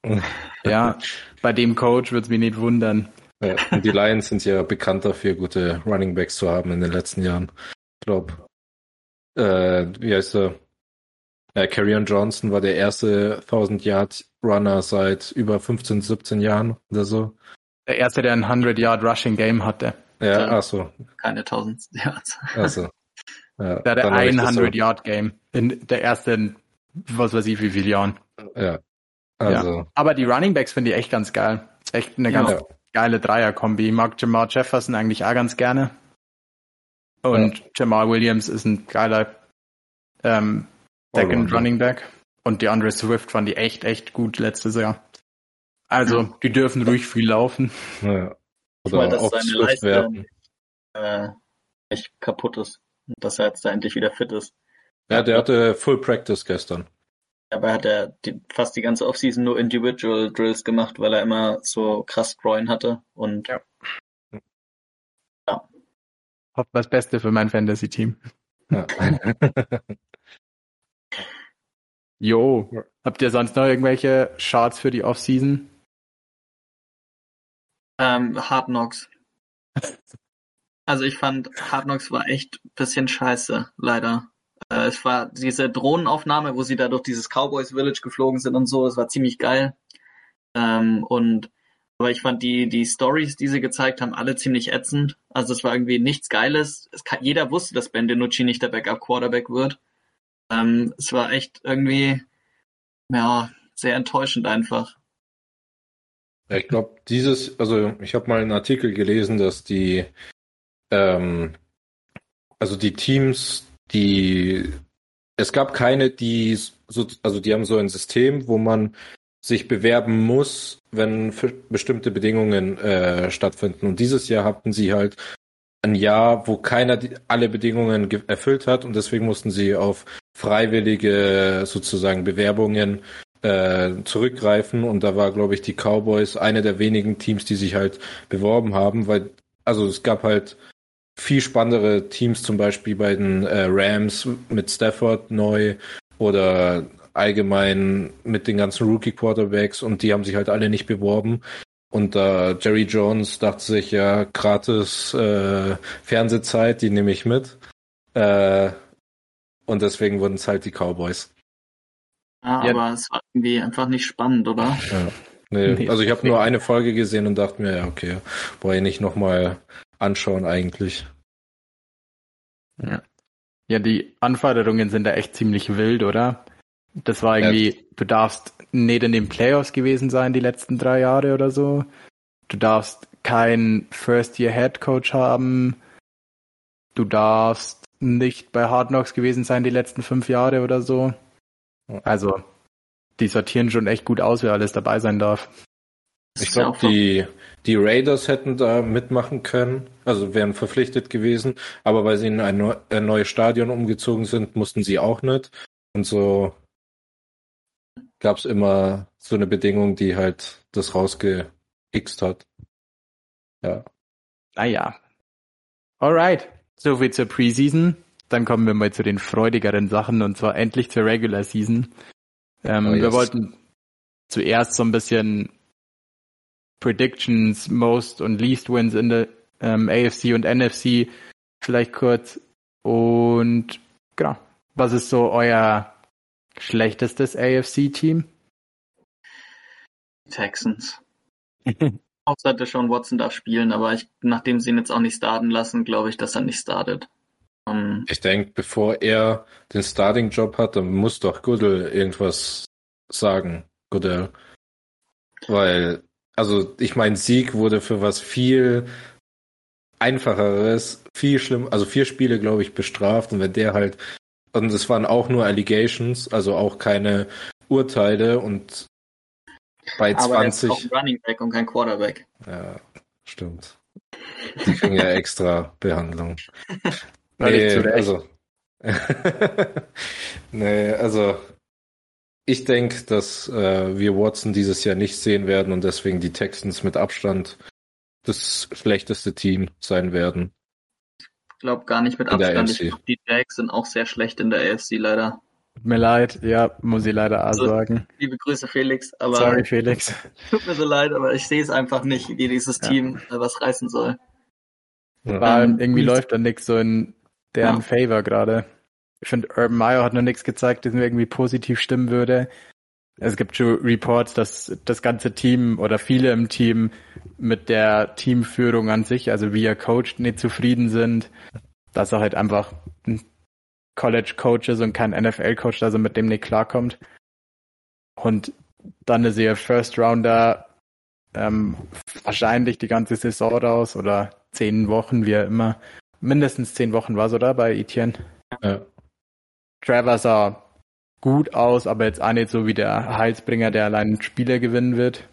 Ja, bei dem Coach wird's mich nicht wundern. Ja, und die Lions sind ja bekannt dafür, gute Running Backs zu haben in den letzten Jahren. Ich glaube, äh, wie heißt er? Äh, Carrion Johnson war der erste 1000 Yard Runner seit über 15, 17 Jahren oder so. Der erste, der ein 100 Yard Rushing Game hatte. Ja, Ja. ach so, Keine 1000 Yards. ach so. Ja, Der hatte ein das 100 Yard Game in der ersten, was weiß ich, wie viele Jahren. Ja, also, Aber die Running Backs finde ich echt ganz geil. Echt eine Ja. ganz ja. Geile Dreier-Kombi. Ich mag Jamal Jefferson eigentlich auch ganz gerne. Und Jamal Williams ist ein geiler ähm, Second. Running Back. Und die Andre Swift fand die echt, echt gut letztes Jahr. Also, Ja. die dürfen ruhig viel laufen. Ja. Oder dass auf seine werfen. äh, echt kaputt ist. Und Dass er jetzt da endlich wieder fit ist. Ja, der hatte Full Practice gestern. Dabei hat er die, fast die ganze Offseason nur Individual Drills gemacht, weil er immer so krass Groin hatte. Und Ja. Hoffe das Beste für mein Fantasy-Team. Ja. Jo. Habt ihr sonst noch irgendwelche Charts für die Offseason? ähm, Hard Knocks. Also ich fand, Hard Knocks war echt ein bisschen scheiße, leider. Äh, es war diese Drohnenaufnahme, wo sie da durch dieses Cowboys Village geflogen sind und so, das war ziemlich geil. Ähm, und aber ich fand die, die Stories, die sie gezeigt haben, alle ziemlich ätzend. Also es war irgendwie nichts Geiles. Kann, jeder wusste, dass Ben DiNucci nicht der Backup-Quarterback wird. Ähm, es war echt irgendwie, ja, sehr enttäuschend einfach. Ich glaube, dieses, also ich habe mal einen Artikel gelesen, dass die, ähm, also die Teams, die, es gab keine, die so, also die haben so ein System, wo man sich bewerben muss, wenn bestimmte Bedingungen äh, stattfinden. Und dieses Jahr hatten sie halt ein Jahr, wo keiner die, alle Bedingungen erfüllt hat und deswegen mussten sie auf freiwillige sozusagen Bewerbungen äh, zurückgreifen und da war, glaube ich, die Cowboys eine der wenigen Teams, die sich halt beworben haben, weil also es gab halt viel spannendere Teams, zum Beispiel bei den äh, Rams mit Stafford neu oder allgemein mit den ganzen Rookie-Quarterbacks und die haben sich halt alle nicht beworben. Und äh, Jerry Jones dachte sich, ja, gratis äh, Fernsehzeit, die nehme ich mit. Äh, und deswegen wurden es halt die Cowboys. Ja, ja, aber es war irgendwie einfach nicht spannend, oder? Ja. Nee, nee also ich habe nur eine Folge gesehen und dachte mir, ja, okay, brauche ich nicht nochmal anschauen eigentlich. Ja. Ja, die Anforderungen sind da echt ziemlich wild, oder? Das war irgendwie, ja. du darfst nicht in den Playoffs gewesen sein die letzten drei Jahre oder so. Du darfst keinen First-Year-Head Coach haben. Du darfst nicht bei Hard Knocks gewesen sein die letzten fünf Jahre oder so. Also, die sortieren schon echt gut aus, wer alles dabei sein darf. Ich glaube, die, die Raiders hätten da mitmachen können, also wären verpflichtet gewesen, aber weil sie in ein, ein neues Stadion umgezogen sind, mussten sie auch nicht. Und so gab es immer so eine Bedingung, die halt das rausgeixt hat. Ja. Naja. Alright. So viel zur Preseason. Dann kommen wir mal zu den freudigeren Sachen und zwar endlich zur Regular Season. Ähm, oh, yes. Wir wollten zuerst so ein bisschen Predictions, Most und Least Wins in der ähm, AFC und NFC vielleicht kurz. Und genau, was ist so euer Schlechtestes AFC-Team? Texans. Außer schon Watson darf spielen, aber ich, nachdem sie ihn jetzt auch nicht starten lassen, glaube ich, dass er nicht startet. Um, ähm, ich denke, bevor er den Starting-Job hat, dann muss doch Goodell irgendwas sagen, Goodell. Weil, also ich meine, Sieg wurde für was viel einfacheres, viel schlimm, also vier Spiele, glaube ich, bestraft und wenn der halt und es waren auch nur Allegations, also auch keine Urteile und bei Aber 20. Aber er ist auch Running Back und kein Quarterback. Ja, stimmt. Die kriegen ja extra Behandlung. nee, also. nee, also ich denke, dass äh, wir Watson dieses Jahr nicht sehen werden und deswegen die Texans mit Abstand das schlechteste Team sein werden glaube gar nicht mit Abstand. Ich glaub, die Jags sind auch sehr schlecht in der AFC leider. Tut mir leid, ja, muss ich leider also, sagen. Liebe Grüße Felix, aber Sorry Felix. Tut mir so leid, aber ich sehe es einfach nicht, wie dieses ja. Team äh, was reißen soll. Ja. Ähm, irgendwie läuft da nichts so in deren ja. Favor gerade. Ich finde, Urban Meyer hat noch nichts gezeigt, das mir irgendwie positiv stimmen würde. Es gibt schon Reports, dass das ganze Team oder viele im Team mit der Teamführung an sich, also wie er coacht, nicht zufrieden sind. Dass er halt einfach ein College-Coach ist und kein NFL-Coach, also mit dem nicht klarkommt. Und dann ist er First Rounder ähm, wahrscheinlich die ganze Saison raus oder zehn Wochen, wie er immer. Mindestens zehn Wochen war es, oder? Bei Etienne. Ja. Trevor sah gut aus, aber jetzt auch nicht so wie der Heilsbringer, der allein Spieler gewinnen wird.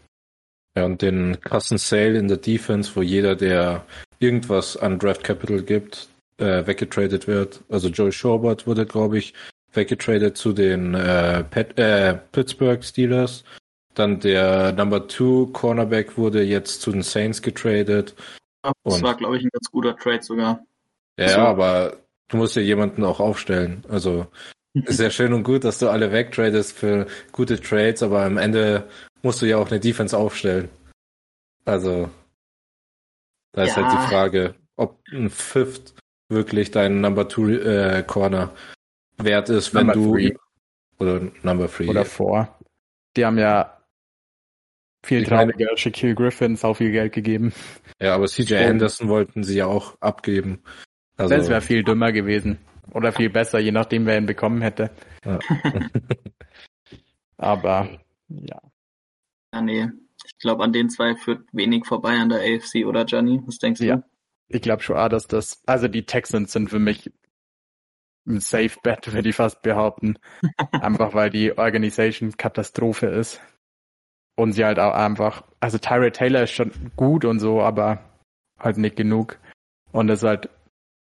Ja, und den krassen Sale in der Defense, wo jeder, der irgendwas an Draft Capital gibt, äh, weggetradet wird. Also Joey Shorbert wurde, glaube ich, weggetradet zu den äh, Pet, äh, Pittsburgh Steelers. Dann der Number Two Cornerback wurde jetzt zu den Saints getradet. Das und, war, glaube ich, ein ganz guter Trade sogar. Ja, so. aber du musst ja jemanden auch aufstellen. Also ist ja schön und gut, dass du alle wegtradest für gute Trades, aber am Ende musst du ja auch eine Defense aufstellen. Also, da ist ja. halt die Frage, ob ein Fifth wirklich dein Number Two äh, Corner wert ist, wenn Number du three. oder Number Three. Oder vor. Die haben ja viel trauriger Shaquille Griffin sau viel Geld gegeben. Ja, aber CJ Anderson wollten sie ja auch abgeben. Also, das wäre viel dümmer gewesen. Oder viel besser, je nachdem, wer ihn bekommen hätte. Ja. Aber ja. Ja, nee. Ich glaube, an den zwei führt wenig vorbei an der AFC, oder Gianni? Was denkst Ja. du? Ich glaube schon auch, dass das, also die Texans sind für mich ein Safe Bet, würde ich fast behaupten. einfach weil die Organisation Katastrophe ist. Und sie halt auch einfach, also Tyrell Taylor ist schon gut und so, aber halt nicht genug. Und das ist halt,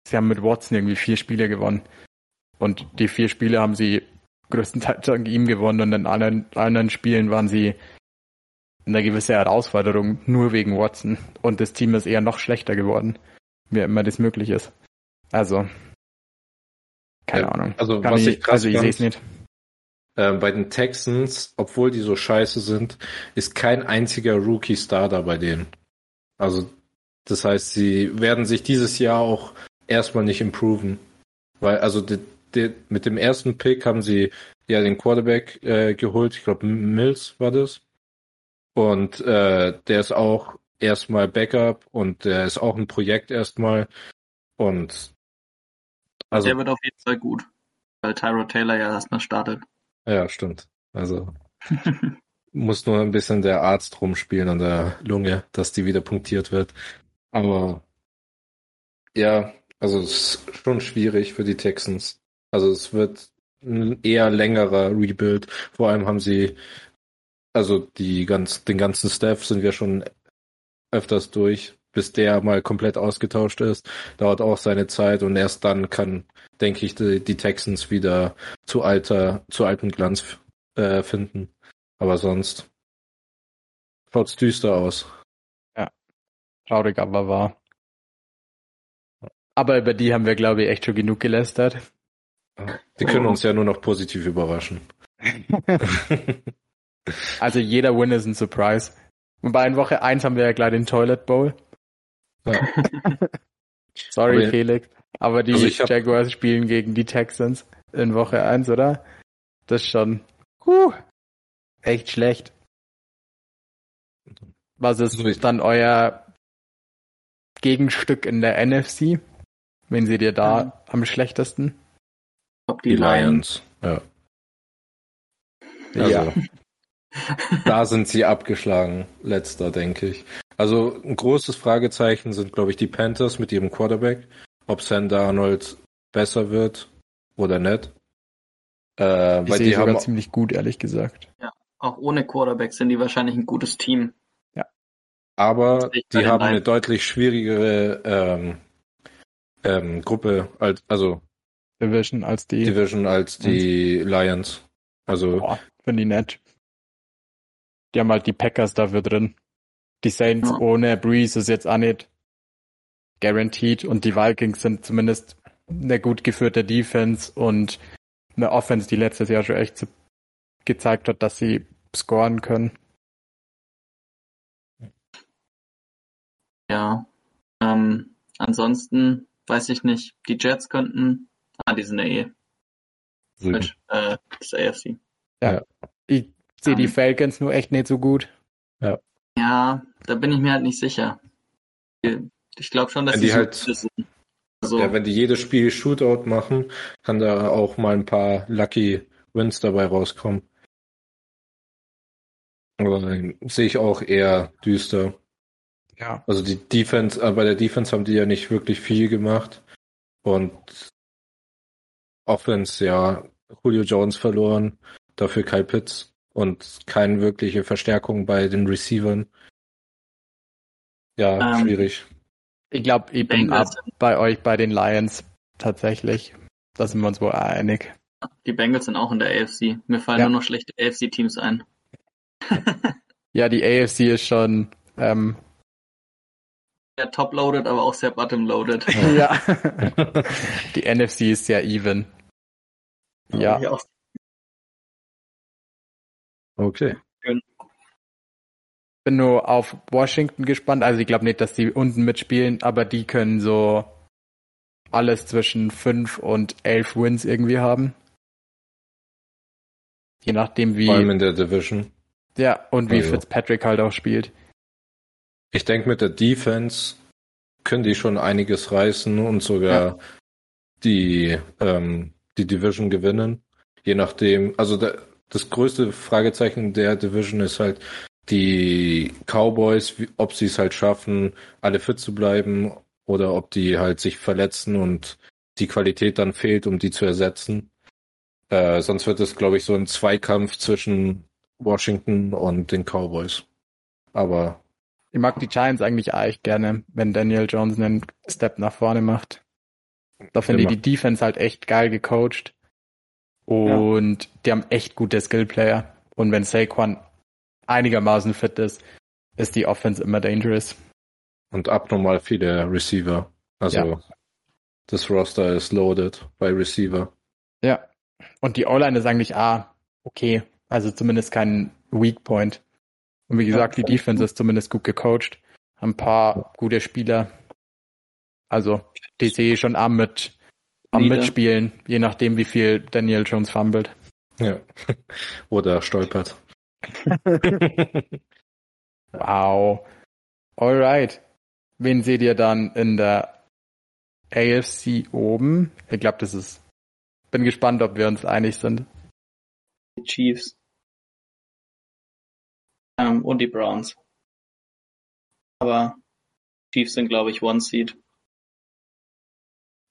sie haben mit Watson irgendwie vier Spiele gewonnen. Und die vier Spiele haben sie größtenteils dank ihm gewonnen und in anderen, anderen Spielen waren sie eine gewisse Herausforderung nur wegen Watson. Und das Team ist eher noch schlechter geworden, wie immer das möglich ist. Also, keine Ja, Ahnung. also Kann was ich, ich krass also ich sehe es nicht. äh, bei den Texans, obwohl die so scheiße sind, ist kein einziger Rookie-Starter bei denen. Also, das heißt, sie werden sich dieses Jahr auch erstmal nicht improven. Weil, also, die, die, mit dem ersten Pick haben sie ja den Quarterback äh, geholt. Ich glaube, Mills war das. Und äh, der ist auch erstmal Backup und der ist auch ein Projekt erstmal. Und also, der wird auf jeden Fall gut. Weil Tyro Taylor ja erstmal startet. ja, stimmt. Also muss nur ein bisschen der Arzt rumspielen an der Lunge, dass die wieder punktiert wird. Aber ja, also es ist schon schwierig für die Texans. Also es wird ein eher längerer Rebuild. Vor allem haben sie, also die ganz, den ganzen Staff sind wir schon öfters durch, bis der mal komplett ausgetauscht ist. Dauert auch seine Zeit und erst dann kann, denke ich, die, die Texans wieder zu alter, zu alten Glanz äh, finden. Aber sonst schaut's düster aus. Traurig, aber wahr. Aber über die haben wir, glaube ich, echt schon genug gelästert. Die können uns ja nur noch positiv überraschen. Also jeder Win ist ein Surprise. Wobei in Woche 1 haben wir ja gleich den Toilet Bowl. Ja. Sorry, Aber- Felix. Aber die Also hab- Jaguars spielen gegen die Texans in Woche 1, oder? Das ist schon huh, echt schlecht. Was ist Also ich- dann euer Gegenstück in der NFC? Wen seht ihr da Mhm. am schlechtesten? Ob Die Lions. Ja. Also, Ja. da sind sie abgeschlagen, letzter, denke ich. Also ein großes Fragezeichen sind, glaube ich, die Panthers mit ihrem Quarterback. Ob Sam Darnold besser wird oder nicht. Äh, Ich weil sehe die sogar haben, ziemlich gut, ehrlich gesagt. Auch ohne Quarterback sind die wahrscheinlich ein gutes Team. aber Ich bei die haben eine Lions. deutlich schwierigere ähm, ähm, Gruppe, als, also Division als die. Division als die Lions. Also Boah, finde ich nett. Die haben halt die Packers dafür drin. Die Saints Ja. ohne Breeze ist jetzt auch nicht guaranteed und die Vikings sind zumindest eine gut geführte Defense und eine Offense, die letztes Jahr schon echt gezeigt hat, dass sie scoren können. Ja. Ähm, ansonsten weiß ich nicht. Die Jets könnten. Ah, die sind ja eh. Mit, äh, das AFC. Ich sehe die Ähm. Falcons nur echt nicht so gut. Ja, da bin ich mir halt nicht sicher. Ich glaube schon, dass Wenn die, die halt- sind. Also, Ja, wenn die jedes Spiel Shootout machen, kann da auch mal ein paar Lucky Wins dabei rauskommen. Aber ähm, sehe ich auch eher düster. Ja. Also die Defense, äh, bei der Defense haben die ja nicht wirklich viel gemacht. Und Offense, ja, Julio Jones verloren, dafür Kyle Pitts und keine wirkliche Verstärkung bei den Receivern. Ja, Ähm, schwierig. Ich glaube, ich bin ab bei euch bei den Lions tatsächlich. Da sind wir uns wohl einig. die Bengals sind auch in der AFC. Mir fallen Ja. nur noch schlechte AFC-Teams ein. Ja, die AFC ist schon ähm, Sehr top-loaded, aber auch sehr bottom-loaded. ja. die NFC ist sehr even. Ja. Ich Okay. Schön. bin nur auf Washington gespannt. Also ich glaube nicht, dass die unten mitspielen, aber die können so alles zwischen fünf und elf Wins irgendwie haben. Je nachdem wie. Vor allem in der Division. Ja, und wie Also. Fitzpatrick halt auch spielt. Ich denke, mit der Defense können die schon einiges reißen und sogar die, ähm, die Division gewinnen. Je nachdem, also da, das größte Fragezeichen der Division ist halt die Cowboys, ob sie es halt schaffen, alle fit zu bleiben oder ob die halt sich verletzen und die Qualität dann fehlt, um die zu ersetzen. Äh, sonst wird es, glaube ich, so ein Zweikampf zwischen Washington und den Cowboys. Aber Ich mag die Giants eigentlich echt gerne, wenn Daniel Jones einen Step nach vorne macht. Da finde ich die Defense halt echt geil gecoacht. Und die haben echt gute Skillplayer. Und wenn Saquon einigermaßen fit ist, ist die Offense immer dangerous. Und abnormal viele Receiver. Also Ja. das Roster ist loaded bei Receiver. Ja. Und die O-Line ist eigentlich ah, okay. Also zumindest kein Weak Point. Und wie gesagt, die Defense ist zumindest gut gecoacht. Haben ein paar gute Spieler. Also, die sehe ich schon am mit am. Mitspielen, je nachdem, wie viel Daniel Jones fummelt. Ja. Oder stolpert. Wow. Alright. Wen seht ihr dann in der AFC oben? Ich glaube, das ist. Bin gespannt, ob wir uns einig sind. Die Chiefs. Ähm, und die Browns. Aber Chiefs sind, glaube ich, One Seed.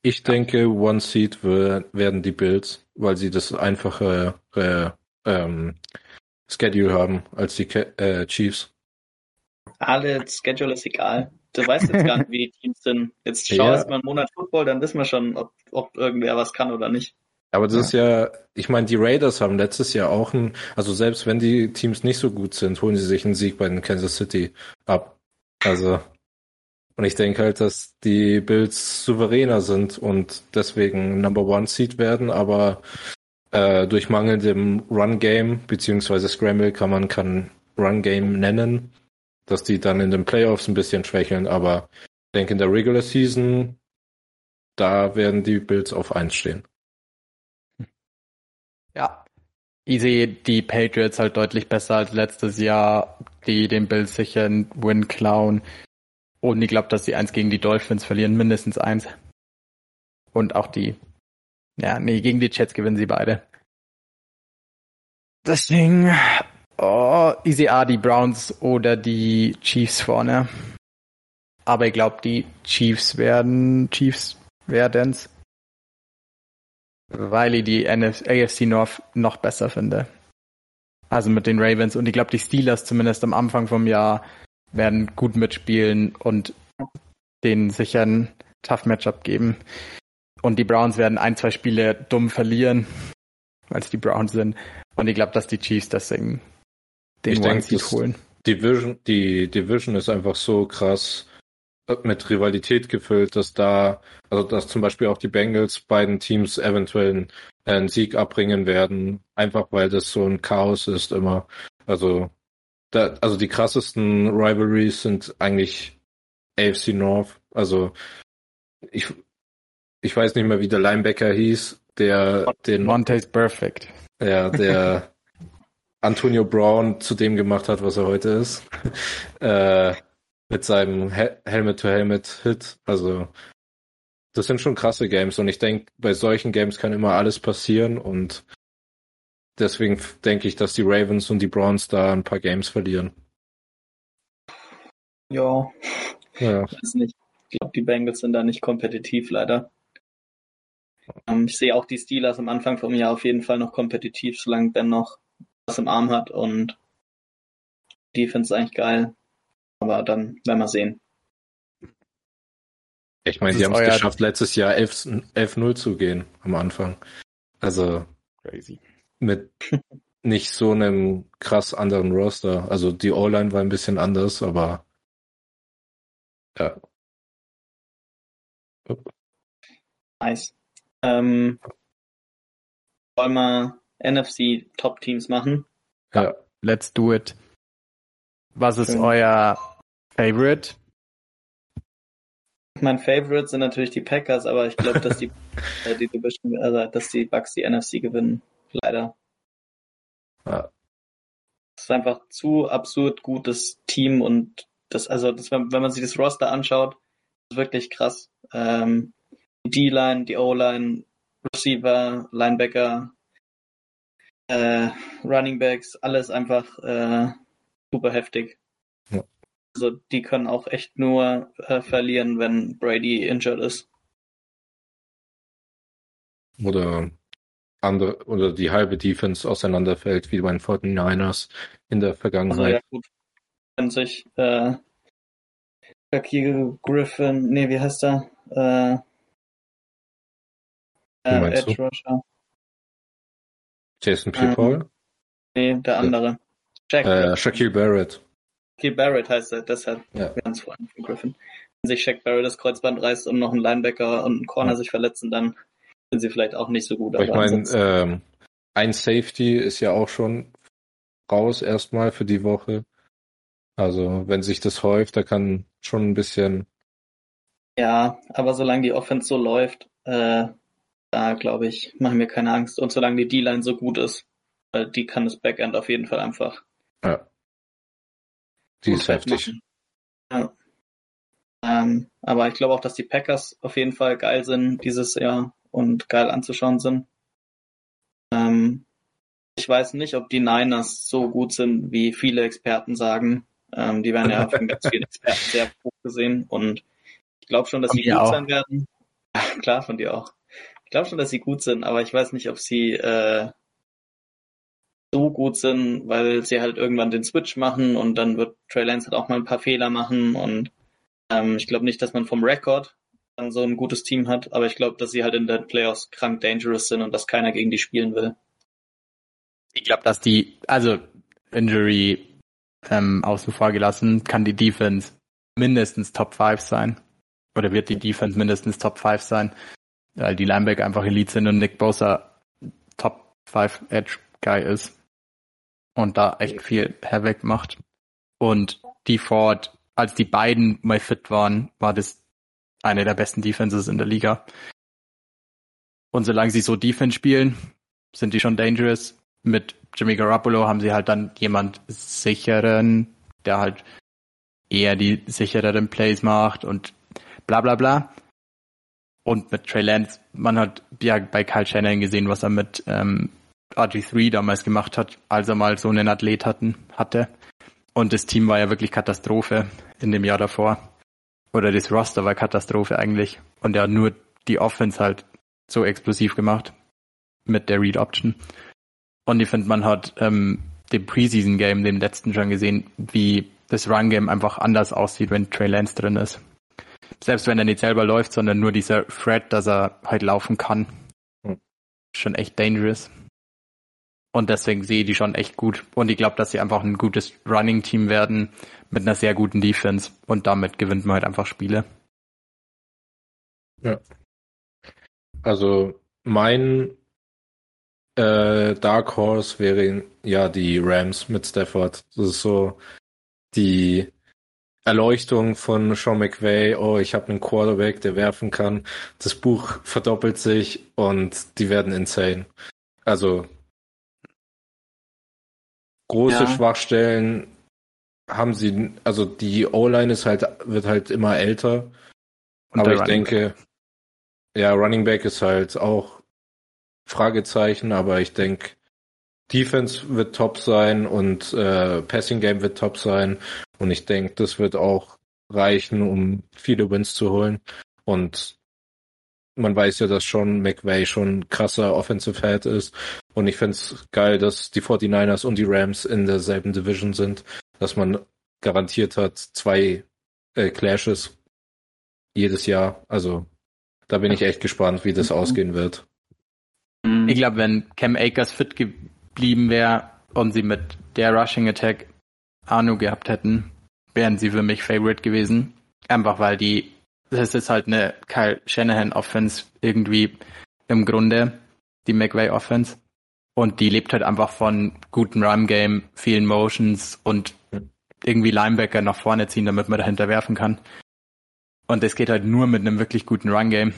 Ich denke, One Seed wer- werden die Bills, weil sie das einfache äh, ähm, Schedule haben als die äh, Chiefs. Alle Schedule ist egal. Du weißt jetzt gar nicht, wie die Teams sind. Jetzt schau Ja. erst mal einen Monat Football, dann wissen wir schon, ob, ob irgendwer was kann oder nicht. Aber das ist ja, ich meine, die Raiders haben letztes Jahr auch ein, also selbst wenn die Teams nicht so gut sind, holen sie sich einen Sieg bei den Kansas City ab. Also, und ich denke halt, dass die Bills souveräner sind und deswegen Number One Seed werden, aber äh, durch mangelndem Run Game beziehungsweise Scramble kann man kann Run Game nennen, dass die dann in den Playoffs ein bisschen schwächeln, aber ich denke in der Regular Season, da werden die Bills auf eins stehen. Ja. Ich sehe die Patriots halt deutlich besser als letztes Jahr, die den Bills sicher einen Win klauen. Und ich glaube, dass sie eins gegen die Dolphins verlieren, mindestens eins. Und auch die, ja, nee, gegen die Jets gewinnen sie beide. Deswegen, oh, ich sehe A, die Browns oder die Chiefs vorne. Aber ich glaube, die Chiefs werden, Chiefs werden's weil ich die NF AFC North noch besser finde. Also mit den Ravens und ich glaube, die Steelers zumindest am Anfang vom Jahr werden gut mitspielen und den sicher ein Tough Matchup geben. Und die Browns werden ein, zwei Spiele dumm verlieren, weil es die Browns sind. Und ich glaube, dass die Chiefs deswegen den Ich One Seed holen. Division, die Division ist einfach so krass mit Rivalität gefüllt, dass da, also dass zum Beispiel auch die Bengals beiden Teams eventuell einen, einen Sieg abbringen werden, einfach weil das so ein Chaos ist immer. Also, da, also die krassesten Rivalries sind eigentlich AFC North. Also ich, ich weiß nicht mehr, wie der Linebacker hieß, der den Monte's perfect. ja, der Antonio Brown zu dem gemacht hat, was er heute ist. äh, mit seinem He Helmet-to-Helmet-Hit. Also, das sind schon krasse Games und ich denke, bei solchen Games kann immer alles passieren und deswegen denke ich, dass die Ravens und die Browns da ein paar Games verlieren. Ja, Ja, weiß nicht. Ich glaube, die Bengals sind da nicht kompetitiv, leider. Ähm, ich sehe auch die Steelers am Anfang vom Jahr auf jeden Fall noch kompetitiv, solange Ben noch was im Arm hat und die Defense eigentlich geil. Aber dann werden wir sehen. ich meine, ist haben es geschafft, letztes Jahr 11 11-0 zu gehen am Anfang. Also, Crazy. mit nicht so einem krass anderen Roster. Also die O-Line war ein bisschen anders, aber ja. Nice. Ähm, wollen wir NFC Top Teams machen? Ja, Let's do it. Was ist euer Favorite? Mein Favorite sind natürlich die Packers, aber ich glaube, dass die, äh, die Division, also dass die Bucks die NFC gewinnen. Leider. Ja. Das ist einfach zu absurd gutes Team und das, also das, wenn man sich das Roster anschaut, ist wirklich krass. Ähm, die D-Line, die O-Line, Receiver, Linebacker, äh, Running Backs, alles einfach äh, super heftig. Ja. Also die können auch echt nur äh, verlieren, wenn Brady injured ist. Oder andere oder die halbe Defense auseinanderfällt, wie bei den 49ers in der Vergangenheit. Also, ja, gut. Wenn sich äh, Griffin, nee, wie heißt er? Äh, äh, Edge Rusher. Jason Pierre-Paul? Ähm, nee, der andere. Jack äh, Shaquille Barrett. Shaquille Barrett heißt er, deshalb ja. ganz vor allem von Griffin. Wenn sich Shaq Barrett das Kreuzband reißt und noch ein Linebacker und ein Corner ja. sich verletzen, dann sind sie vielleicht auch nicht so gut. Aber, ich meine, ähm, ein Safety ist ja auch schon raus erstmal für die Woche. Also wenn sich das häuft, da kann schon ein bisschen. Ja, aber solange die Offense so läuft, äh, da glaube ich, machen wir keine Angst. Und solange die D-Line so gut ist, weil die kann das Backend auf jeden Fall einfach. Ja. Die ist heftig. Ja. Ähm, aber ich glaube auch, dass die Packers auf jeden Fall geil sind dieses Jahr und geil anzuschauen sind. Ähm, ich weiß nicht, ob die Niners so gut sind, wie viele Experten sagen. Ähm, die werden ja von ganz vielen Experten sehr hoch gesehen und ich glaube schon, dass von sie gut auch. sein werden. klar, von dir auch. Ich glaube schon, dass sie gut sind, aber ich weiß nicht, ob sie äh, so gut sind, weil sie halt irgendwann den Switch machen und dann wird Trey Lance halt auch mal ein paar Fehler machen und ähm, ich glaube nicht, dass man vom Rekord dann so ein gutes Team hat, aber ich glaube, dass sie halt in den Playoffs krank dangerous sind und dass keiner gegen die spielen will. Ich glaube, dass die, also Injury ähm, außen vor gelassen, kann die Defense mindestens Top 5 sein. Oder wird die Defense mindestens Top 5 sein, weil die Linebacker einfach Elite sind und Nick Bosa Top 5 Edge Guy ist. Und da echt viel Havoc macht. Und die Ford, als die beiden mal fit waren, war das eine der besten Defenses in der Liga. Und solange sie so Defense spielen, sind die schon dangerous. Mit Jimmy Garoppolo haben sie halt dann jemand sicheren, der halt eher die sichereren Plays macht und bla bla bla. Und mit Trey Lance, man hat ja bei Kyle Shannon gesehen, was er mit ähm, RG3 damals gemacht hat, als er mal so einen Athlet hatten, hatte. Und das Team war ja wirklich Katastrophe in dem Jahr davor oder das Roster war Katastrophe eigentlich. Und er hat nur die Offense halt so explosiv gemacht mit der Read Option. Und ich finde, man hat ähm, dem Preseason Game, den letzten schon gesehen, wie das Run Game einfach anders aussieht, wenn Trey Lance drin ist. Selbst wenn er nicht selber läuft, sondern nur dieser Thread, dass er halt laufen kann. Hm. Schon echt dangerous. Und deswegen sehe ich die schon echt gut. Und ich glaube, dass sie einfach ein gutes Running-Team werden mit einer sehr guten Defense. Und damit gewinnt man halt einfach Spiele. Ja. Also mein äh, Dark Horse wäre ja die Rams mit Stafford. Das ist so die Erleuchtung von Sean McVay. Oh, ich habe einen Quarterback, der werfen kann. Das Buch verdoppelt sich und die werden insane. Also große ja. Schwachstellen haben sie, also die O-Line ist halt, wird halt immer älter. Und aber ich denke, ja, Running Back ist halt auch Fragezeichen, aber ich denke, Defense wird top sein und äh, Passing Game wird top sein. Und ich denke, das wird auch reichen, um viele Wins zu holen. Und man weiß ja, dass schon McVay schon krasser Offensive Head ist. Und ich find's geil, dass die 49ers und die Rams in derselben Division sind, dass man garantiert hat zwei äh, Clashes jedes Jahr. Also da bin ich echt gespannt, wie das mhm. ausgehen wird. Ich glaube, wenn Cam Akers fit geblieben wäre und sie mit der Rushing Attack Arno gehabt hätten, wären sie für mich Favorite gewesen. Einfach weil die das ist halt eine Kyle Shanahan Offense irgendwie im Grunde, die McVay Offense. Und die lebt halt einfach von gutem Run Game, vielen Motions und irgendwie Linebacker nach vorne ziehen, damit man dahinter werfen kann. Und das geht halt nur mit einem wirklich guten Run-Game.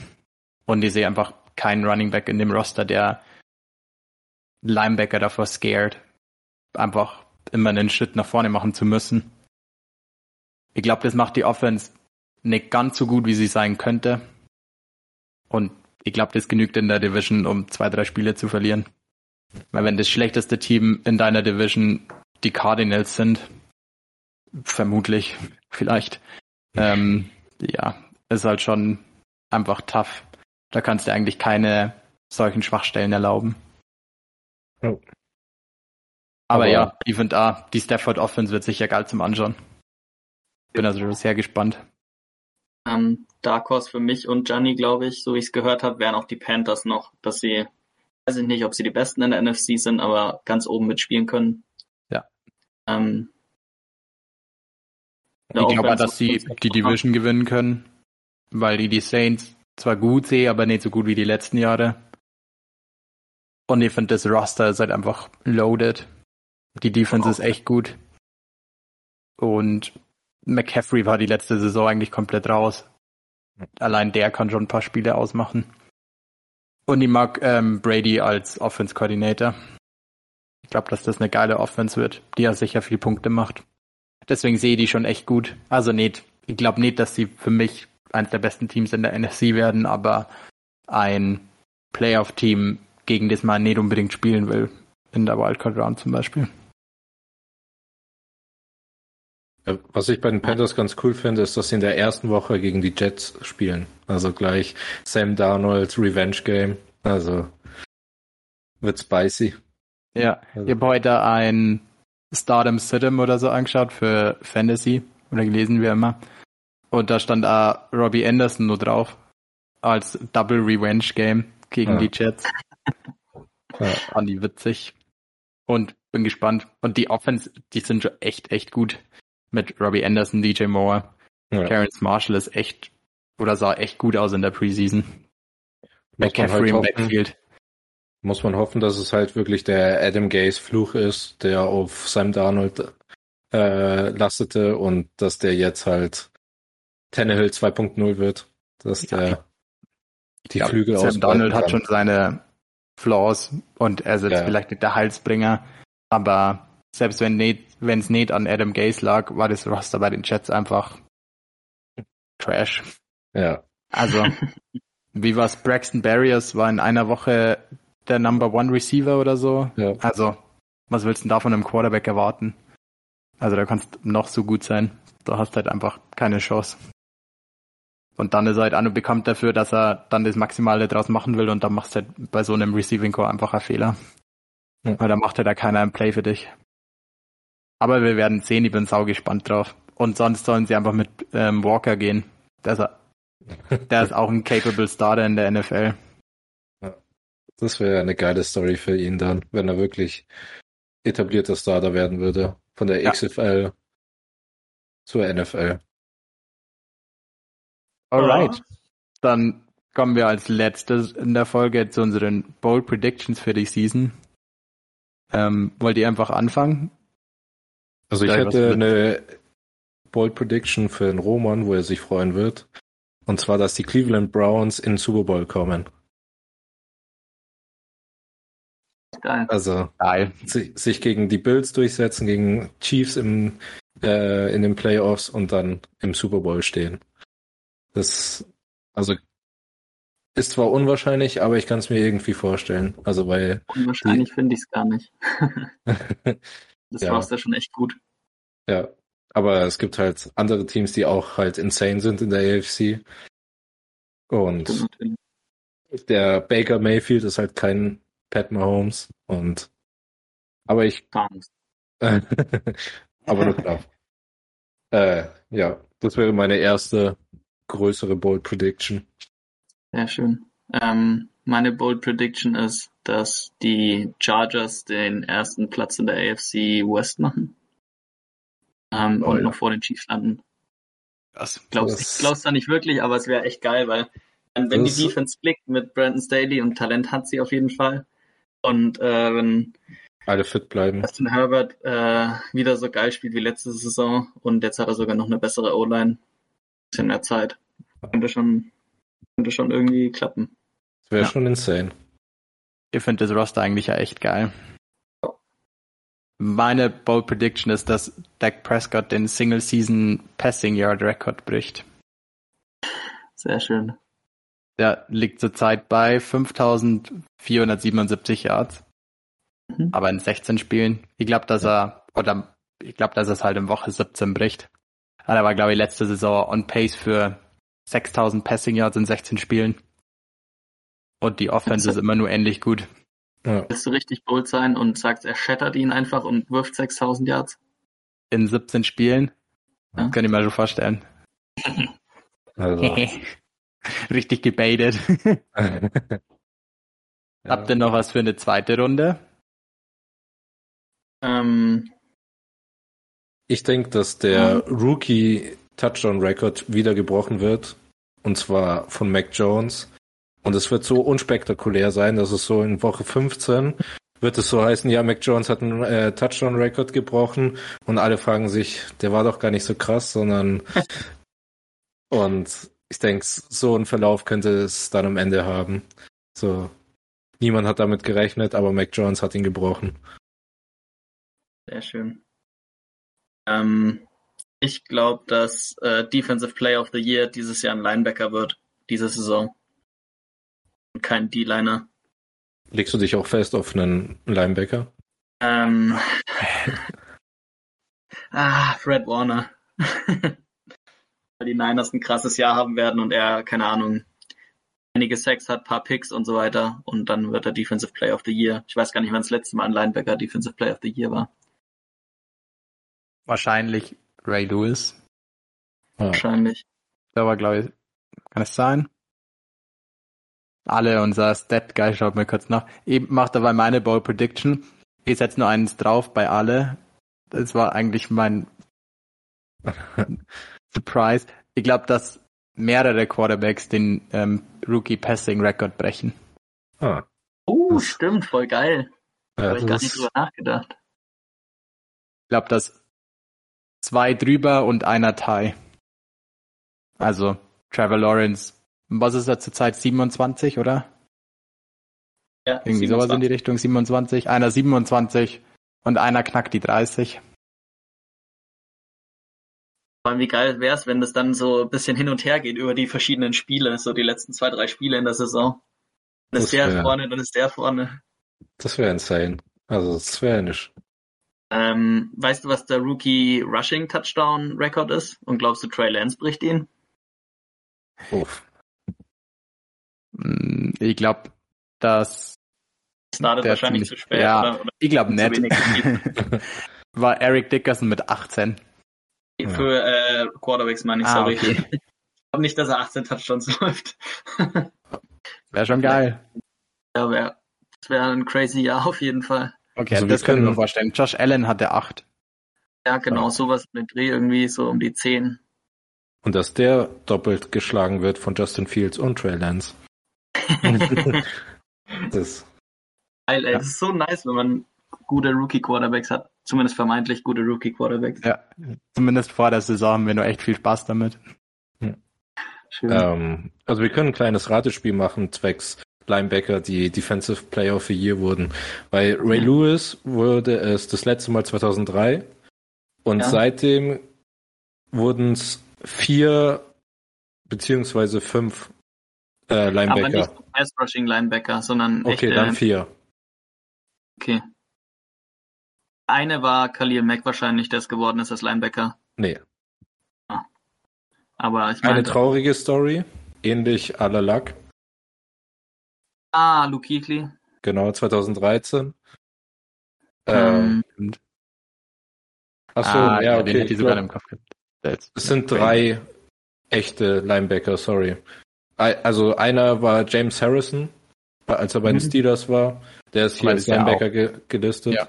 Und ich sehe einfach keinen Running Back in dem Roster, der Linebacker davor scared, einfach immer einen Schritt nach vorne machen zu müssen. Ich glaube, das macht die Offense nicht ganz so gut, wie sie sein könnte. Und ich glaube, das genügt in der Division, um zwei, drei Spiele zu verlieren. Weil wenn das schlechteste Team in deiner Division die Cardinals sind, vermutlich, vielleicht, ähm, ja, ist halt schon einfach tough. Da kannst du eigentlich keine solchen Schwachstellen erlauben. Oh. Aber, Aber, ja, ich finde, ah, die Stafford Offense wird sicher geil zum Anschauen. Bin also sehr gespannt. Ähm, Dark Horse für mich und Gianni, glaube ich, so wie ich es gehört habe, wären auch die Panthers noch, dass sie, weiß ich nicht, ob sie die Besten in der NFC sind, aber ganz oben mitspielen können. Ja. Ähm, ich glaube, dass sie die Division gewinnen können, weil die die Saints zwar gut sehe, aber nicht so gut wie die letzten Jahre. Und ich finde, das Roster ist halt einfach loaded. Die Defense oh. ist echt gut. Und McCaffrey war die letzte Saison eigentlich komplett raus. Allein der kann schon ein paar Spiele ausmachen. Und ich mag ähm, Brady als Offense Coordinator. Ich glaube, dass das eine geile Offense wird, die ja sicher viele Punkte macht. Deswegen sehe ich die schon echt gut. Also nicht, ich glaube nicht, dass sie für mich eines der besten Teams in der NFC werden, aber ein Playoff-Team, gegen das man nicht unbedingt spielen will, in der Wildcard Round zum Beispiel. Was ich bei den Panthers ganz cool finde, ist, dass sie in der ersten Woche gegen die Jets spielen. Also gleich Sam Darnold Revenge Game. Also wird spicy. Ja, also. ich habe heute ein Stardom Situm oder so angeschaut für Fantasy oder gelesen wie immer. Und da stand auch Robbie Anderson nur drauf. Als Double Revenge Game gegen ja. die Jets. ja. Fand die witzig. Und bin gespannt. Und die Offense, die sind schon echt, echt gut. Mit Robbie Anderson, DJ Moore. Ja. Terrence Marshall ist echt, oder sah echt gut aus in der Preseason. McCaffrey halt im Backfield. Muss man hoffen, dass es halt wirklich der Adam Gaze Fluch ist, der auf Sam Darnold äh, lastete und dass der jetzt halt Tannehill 2.0 wird, dass der die glaub, Flügel aus. Donald hat schon seine Flaws und er ist jetzt ja. vielleicht nicht der Halsbringer, aber selbst wenn es nicht an Adam Gaze lag, war das Roster bei den Jets einfach Trash. Ja. Also, wie war's? Braxton Barriers war in einer Woche der Number One Receiver oder so. Ja. Also, was willst du denn da von einem Quarterback erwarten? Also, da kannst noch so gut sein. Da hast halt einfach keine Chance. Und dann ist er halt auch nur bekannt dafür, dass er dann das Maximale draus machen will und dann machst du halt bei so einem Receiving Core einfach einen Fehler. Ja. Weil dann macht halt da keiner einen Play für dich. Aber wir werden sehen, ich bin sau gespannt drauf. Und sonst sollen sie einfach mit ähm, Walker gehen. Der ist, der ist auch ein capable Starter in der NFL. Das wäre eine geile Story für ihn dann, wenn er wirklich etablierter Starter werden würde. Von der ja. XFL zur NFL. Alright. Dann kommen wir als letztes in der Folge zu unseren Bold Predictions für die Season. Ähm, wollt ihr einfach anfangen? Also ich hätte eine Bold Prediction für den Roman, wo er sich freuen wird. Und zwar, dass die Cleveland Browns in den Super Bowl kommen. Geil. Also Geil. sich gegen die Bills durchsetzen, gegen Chiefs im, äh, in den Playoffs und dann im Super Bowl stehen. Das, also, ist zwar unwahrscheinlich, aber ich kann es mir irgendwie vorstellen. Also, weil. Unwahrscheinlich finde ich es gar nicht. das ja. war's ja schon echt gut. Ja. Aber es gibt halt andere Teams, die auch halt insane sind in der AFC. Und der Baker Mayfield ist halt kein Pat Mahomes. Und aber ich. Aber nur klar. äh, ja, das wäre meine erste größere Bold Prediction. Sehr schön. Ähm, meine Bold Prediction ist, dass die Chargers den ersten Platz in der AFC West machen. Ähm, oh, und ja. noch vor den Chiefs landen. Das, glaub's. Ich glaube es da nicht wirklich, aber es wäre echt geil, weil wenn das... die Defense blickt mit Brandon Staley und Talent hat sie auf jeden Fall. Und äh, wenn alle fit bleiben. Justin Herbert äh, wieder so geil spielt wie letzte Saison und jetzt hat er sogar noch eine bessere O-Line. Bisschen mehr Zeit. Könnte schon, könnte schon irgendwie klappen. Das wäre Ja. schon insane. Ich finde das Roster eigentlich ja echt geil. Meine Bold Prediction ist, dass Dak Prescott den Single Season Passing Yard Record bricht. Sehr schön. Der liegt zurzeit bei 5477 Yards. Mhm. Aber in 16 Spielen. Ich glaube, dass er, oder ich glaube, dass er es halt in Woche 17 bricht. Aber er war, glaube ich, letzte Saison on pace für 6000 Passing Yards in 16 Spielen. Und die Offense ist immer nur ähnlich gut. Ja. Willst du richtig bold sein und sagst, er shattert ihn einfach und wirft 6000 Yards? In 17 Spielen. Ja. Das kann ich mir schon vorstellen. Also, Richtig gebaitet. Habt ihr noch was für eine zweite Runde? Ähm, Ich denke, dass der Rookie Touchdown Record wieder gebrochen wird. Und zwar von Mac Jones. Und es wird so unspektakulär sein, dass es so in Woche 15 wird es so heißen, ja, Mac Jones hat einen äh, Touchdown Record gebrochen und alle fragen sich, der war doch gar nicht so krass, sondern und ich denke, so einen Verlauf könnte es dann am Ende haben. So, niemand hat damit gerechnet, aber Mac Jones hat ihn gebrochen. sehr schön. Ähm, ich glaube, dass äh, Defensive Player of the Year dieses Jahr ein Linebacker wird, diese Saison. Kein D-Liner. Legst du dich auch fest auf einen Linebacker? Ähm, ah, Fred Warner. Weil die Niners ein krasses Jahr haben werden und er, keine Ahnung, einige Sacks hat, paar Picks und so weiter. Und dann wird er Defensive Player of the Year. Ich weiß gar nicht, wann das letzte Mal ein Linebacker Defensive Player of the Year war. Wahrscheinlich Ray Lewis. Ja. Wahrscheinlich. Da war, glaube ich, kann es sein? Alle unser Stat Guy schaut mir kurz nach. Ich mache dabei meine Bold Prediction. Ich setze nur eins drauf bei alle. Das war eigentlich mein Surprise. Ich glaube, dass mehrere Quarterbacks den ähm, Rookie Passing Record brechen. Ah, Uh, stimmt, voll geil. ja, Habe ich gar nicht drüber nachgedacht. Ich glaube, dass zwei drüber und einer Tie. Also Trevor Lawrence, was ist er zurzeit 27, oder? Ja, Irgendwie sowas in die 27. Richtung 27. Einer 27 und einer knackt die 30. Vor allem, wie geil wäre es, wenn das dann so ein bisschen hin und her geht über die verschiedenen Spiele, so die letzten zwei, drei Spiele in der Saison. Dann ist Das der wär- vorne, dann ist der vorne. das wäre insane. Also, das wäre nicht. Ähm, weißt du, was der Rookie Rushing Touchdown Record ist? Und glaubst du, Trey Lance bricht ihn? Uff. Mm, Ich glaube, dass Startet Der wahrscheinlich ziemlich- zu spät, ja. oder? oder ich glaube nicht. War Eric Dickerson mit 18. Ja. Für äh, Quarterbacks meine ich, Ah, sorry. okay. Ich glaube nicht, dass er 18 Touchdowns läuft. Wäre schon geil. ja, wär, das wäre ein crazy Jahr auf jeden Fall. Okay, Also das können wir vorstellen. Josh Allen hatte 8. Ja, genau, Ja. sowas mit Dreh irgendwie so um die 10. Und dass der doppelt geschlagen wird von Justin Fields und Trey Lance. das, Geil, ey, Ja. das ist so nice, wenn man gute Rookie-Quarterbacks hat. Zumindest vermeintlich gute Rookie-Quarterbacks. Ja. Zumindest vor der Saison haben wir nur echt viel Spaß damit. Schön. ähm, also wir können ein kleines Ratespiel machen, zwecks Linebacker, die Defensive Player of the Year wurden. Bei Ray. Lewis wurde es das letzte Mal 2003 und Ja. seitdem wurden es vier beziehungsweise fünf äh, Aber Linebacker. nicht Pass-Rushing-Linebacker, sondern Okay, echte, dann vier. okay. Eine war Khalil Mack wahrscheinlich, der es geworden ist als Linebacker. Nee. Aber ich Eine meine, traurige Story, ähnlich à la Luck. ah, Luke Kuechly. Genau, 2013. Ähm, Ähm, achso, ah, ja, den okay. hätte Ich sogar im Kopf gehabt. Es sind drei echte Linebacker, sorry. Also einer war James Harrison, als er bei den Mhm. Steelers war. Der ist hier als ist ja Linebacker ge gelistet. Ja.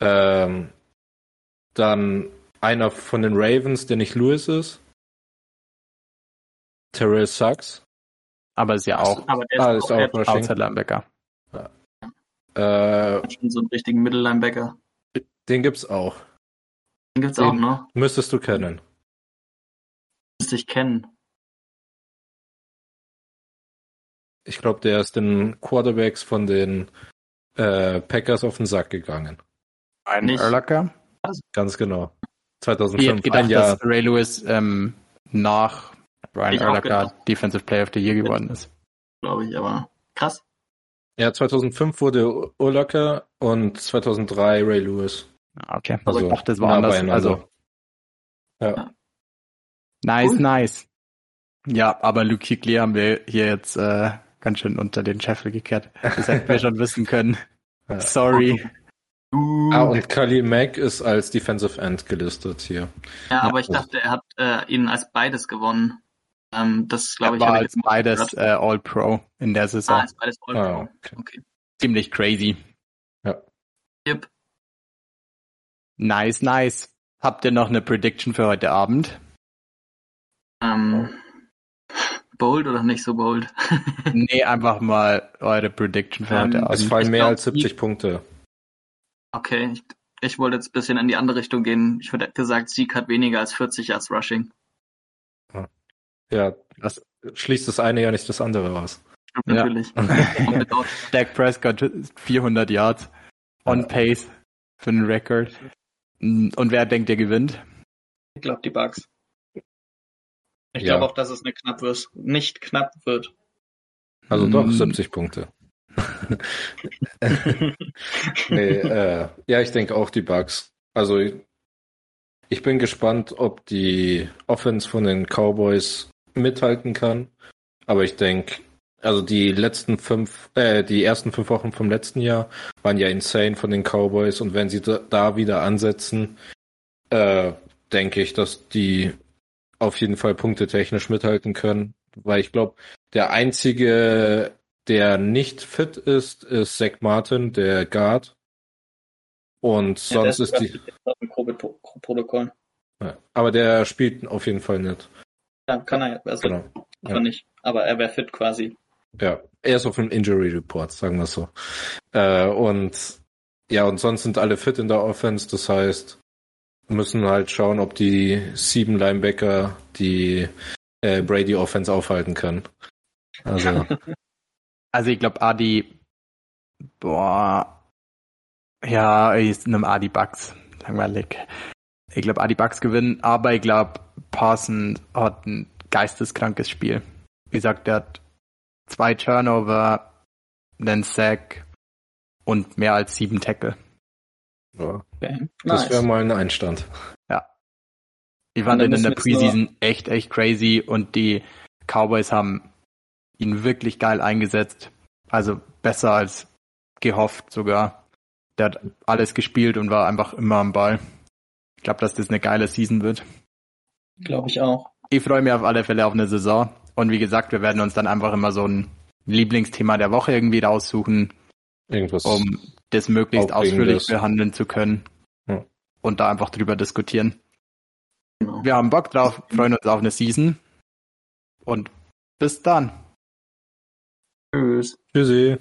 Ähm, dann einer von den Ravens, der nicht Lewis ist. Terrell Suggs. Aber ist ja auch aber der Ah, ist ist auch, auch. Outside Linebacker. Äh, schon so einen richtigen Mittellinebacker. Den gibt's auch. Den gibt's Den- auch, ne? Müsstest du kennen. Müsste ich kennen. Ich glaube, der ist den Quarterbacks von den äh, Packers auf den Sack gegangen. Ein Urlacher. Ganz genau. Ich hätte 2005, gedacht, ein Jahr. dass Ray Lewis ähm, nach Brian gedacht. Defensive Player of the Year geworden ist. glaube ich, aber krass. Ja, 2005 wurde Urlacher und 2003 Ray Lewis. Ah, Okay, Also ich dachte, das war nah anders. Also Ja. nice, Cool. nice. Ja, aber Luke Kuechly haben wir hier jetzt äh, ganz schön unter den Scheffel gekehrt. Das hätten wir schon wissen können. Ja. Sorry. Ah, und Khalil Mack ist als Defensive End gelistet hier. Ja, aber ich dachte, er hat äh, ihn als beides gewonnen. Ähm, das glaube ich, war ich als jetzt mal beides äh, All-Pro in der Ah, Saison. als beides All Ah, Pro. okay. Okay. Ziemlich crazy. Yep. Nice, nice. Habt ihr noch eine Prediction für heute Abend? Ähm, bold oder nicht so bold? nee, einfach mal eure Prediction für Ähm, heute Es Abend. fallen mehr glaub, als 70 Punkte. okay, ich, ich wollte jetzt ein bisschen in die andere Richtung gehen. Ich hätte gesagt, Sieg hat weniger als 40 Yards Rushing. Ja, Das- schließt das eine ja nicht das andere aus. Stimmt Ja. natürlich. Dak Prescott 400 Yards on Ja. pace für den Record. Und wer denkt, der gewinnt? Ich glaube, die Bugs. Ich Ja. glaube auch, dass es eine knapp wird. Nicht knapp wird. Also doch, Mm. 70 Punkte. nee, äh, ja, ich denke auch die Bugs. Also ich, ich bin gespannt, ob die Offense von den Cowboys mithalten kann. Aber ich denke, also die letzten fünf, äh, die ersten fünf Wochen vom letzten Jahr waren ja insane von den Cowboys und wenn sie da, da wieder ansetzen, äh, denke ich, dass die auf jeden Fall punktetechnisch mithalten können. Weil ich glaube, der einzige, der nicht fit ist, ist Zach Martin, der Guard. Und sonst ist die. Im Covid-Protokoll. Ja, aber der spielt auf jeden Fall nicht. Ja, kann er, also Genau. aber Ja. nicht. Aber er wäre fit quasi. Ja, er ist auf dem Injury Report, sagen wir so. Äh, und ja, und sonst sind alle fit in der Offense. Das heißt, müssen halt schauen, ob die sieben Linebacker die äh, Brady Offense aufhalten können. Also Also ich glaube Adi, boah, ja, ich nehme Adi Bucks, langweilig. Ich glaube Adi Bucks gewinnen, aber ich glaube Parsons hat ein geisteskrankes Spiel. Wie gesagt, der hat zwei Turnover, einen Sack und mehr als sieben Tackle. Ja, Okay. das Nice. wäre mal ein Einstand. Ich fand dann ihn in der Preseason echt, echt crazy und die Cowboys haben ihn wirklich geil eingesetzt. Also besser als gehofft sogar. Der hat alles gespielt und war einfach immer am Ball. Ich glaube, dass das eine geile Season wird. Glaube ich auch. Ich freue mich auf alle Fälle auf eine Saison. Und wie gesagt, wir werden uns dann einfach immer so ein Lieblingsthema der Woche irgendwie raussuchen, Irgendwas. um das möglichst ausführlich behandeln zu können. Ja. Und da einfach drüber diskutieren. Genau. Wir haben Bock drauf, freuen uns auf eine Season. Und bis dann. Tschüss. Tschüssi.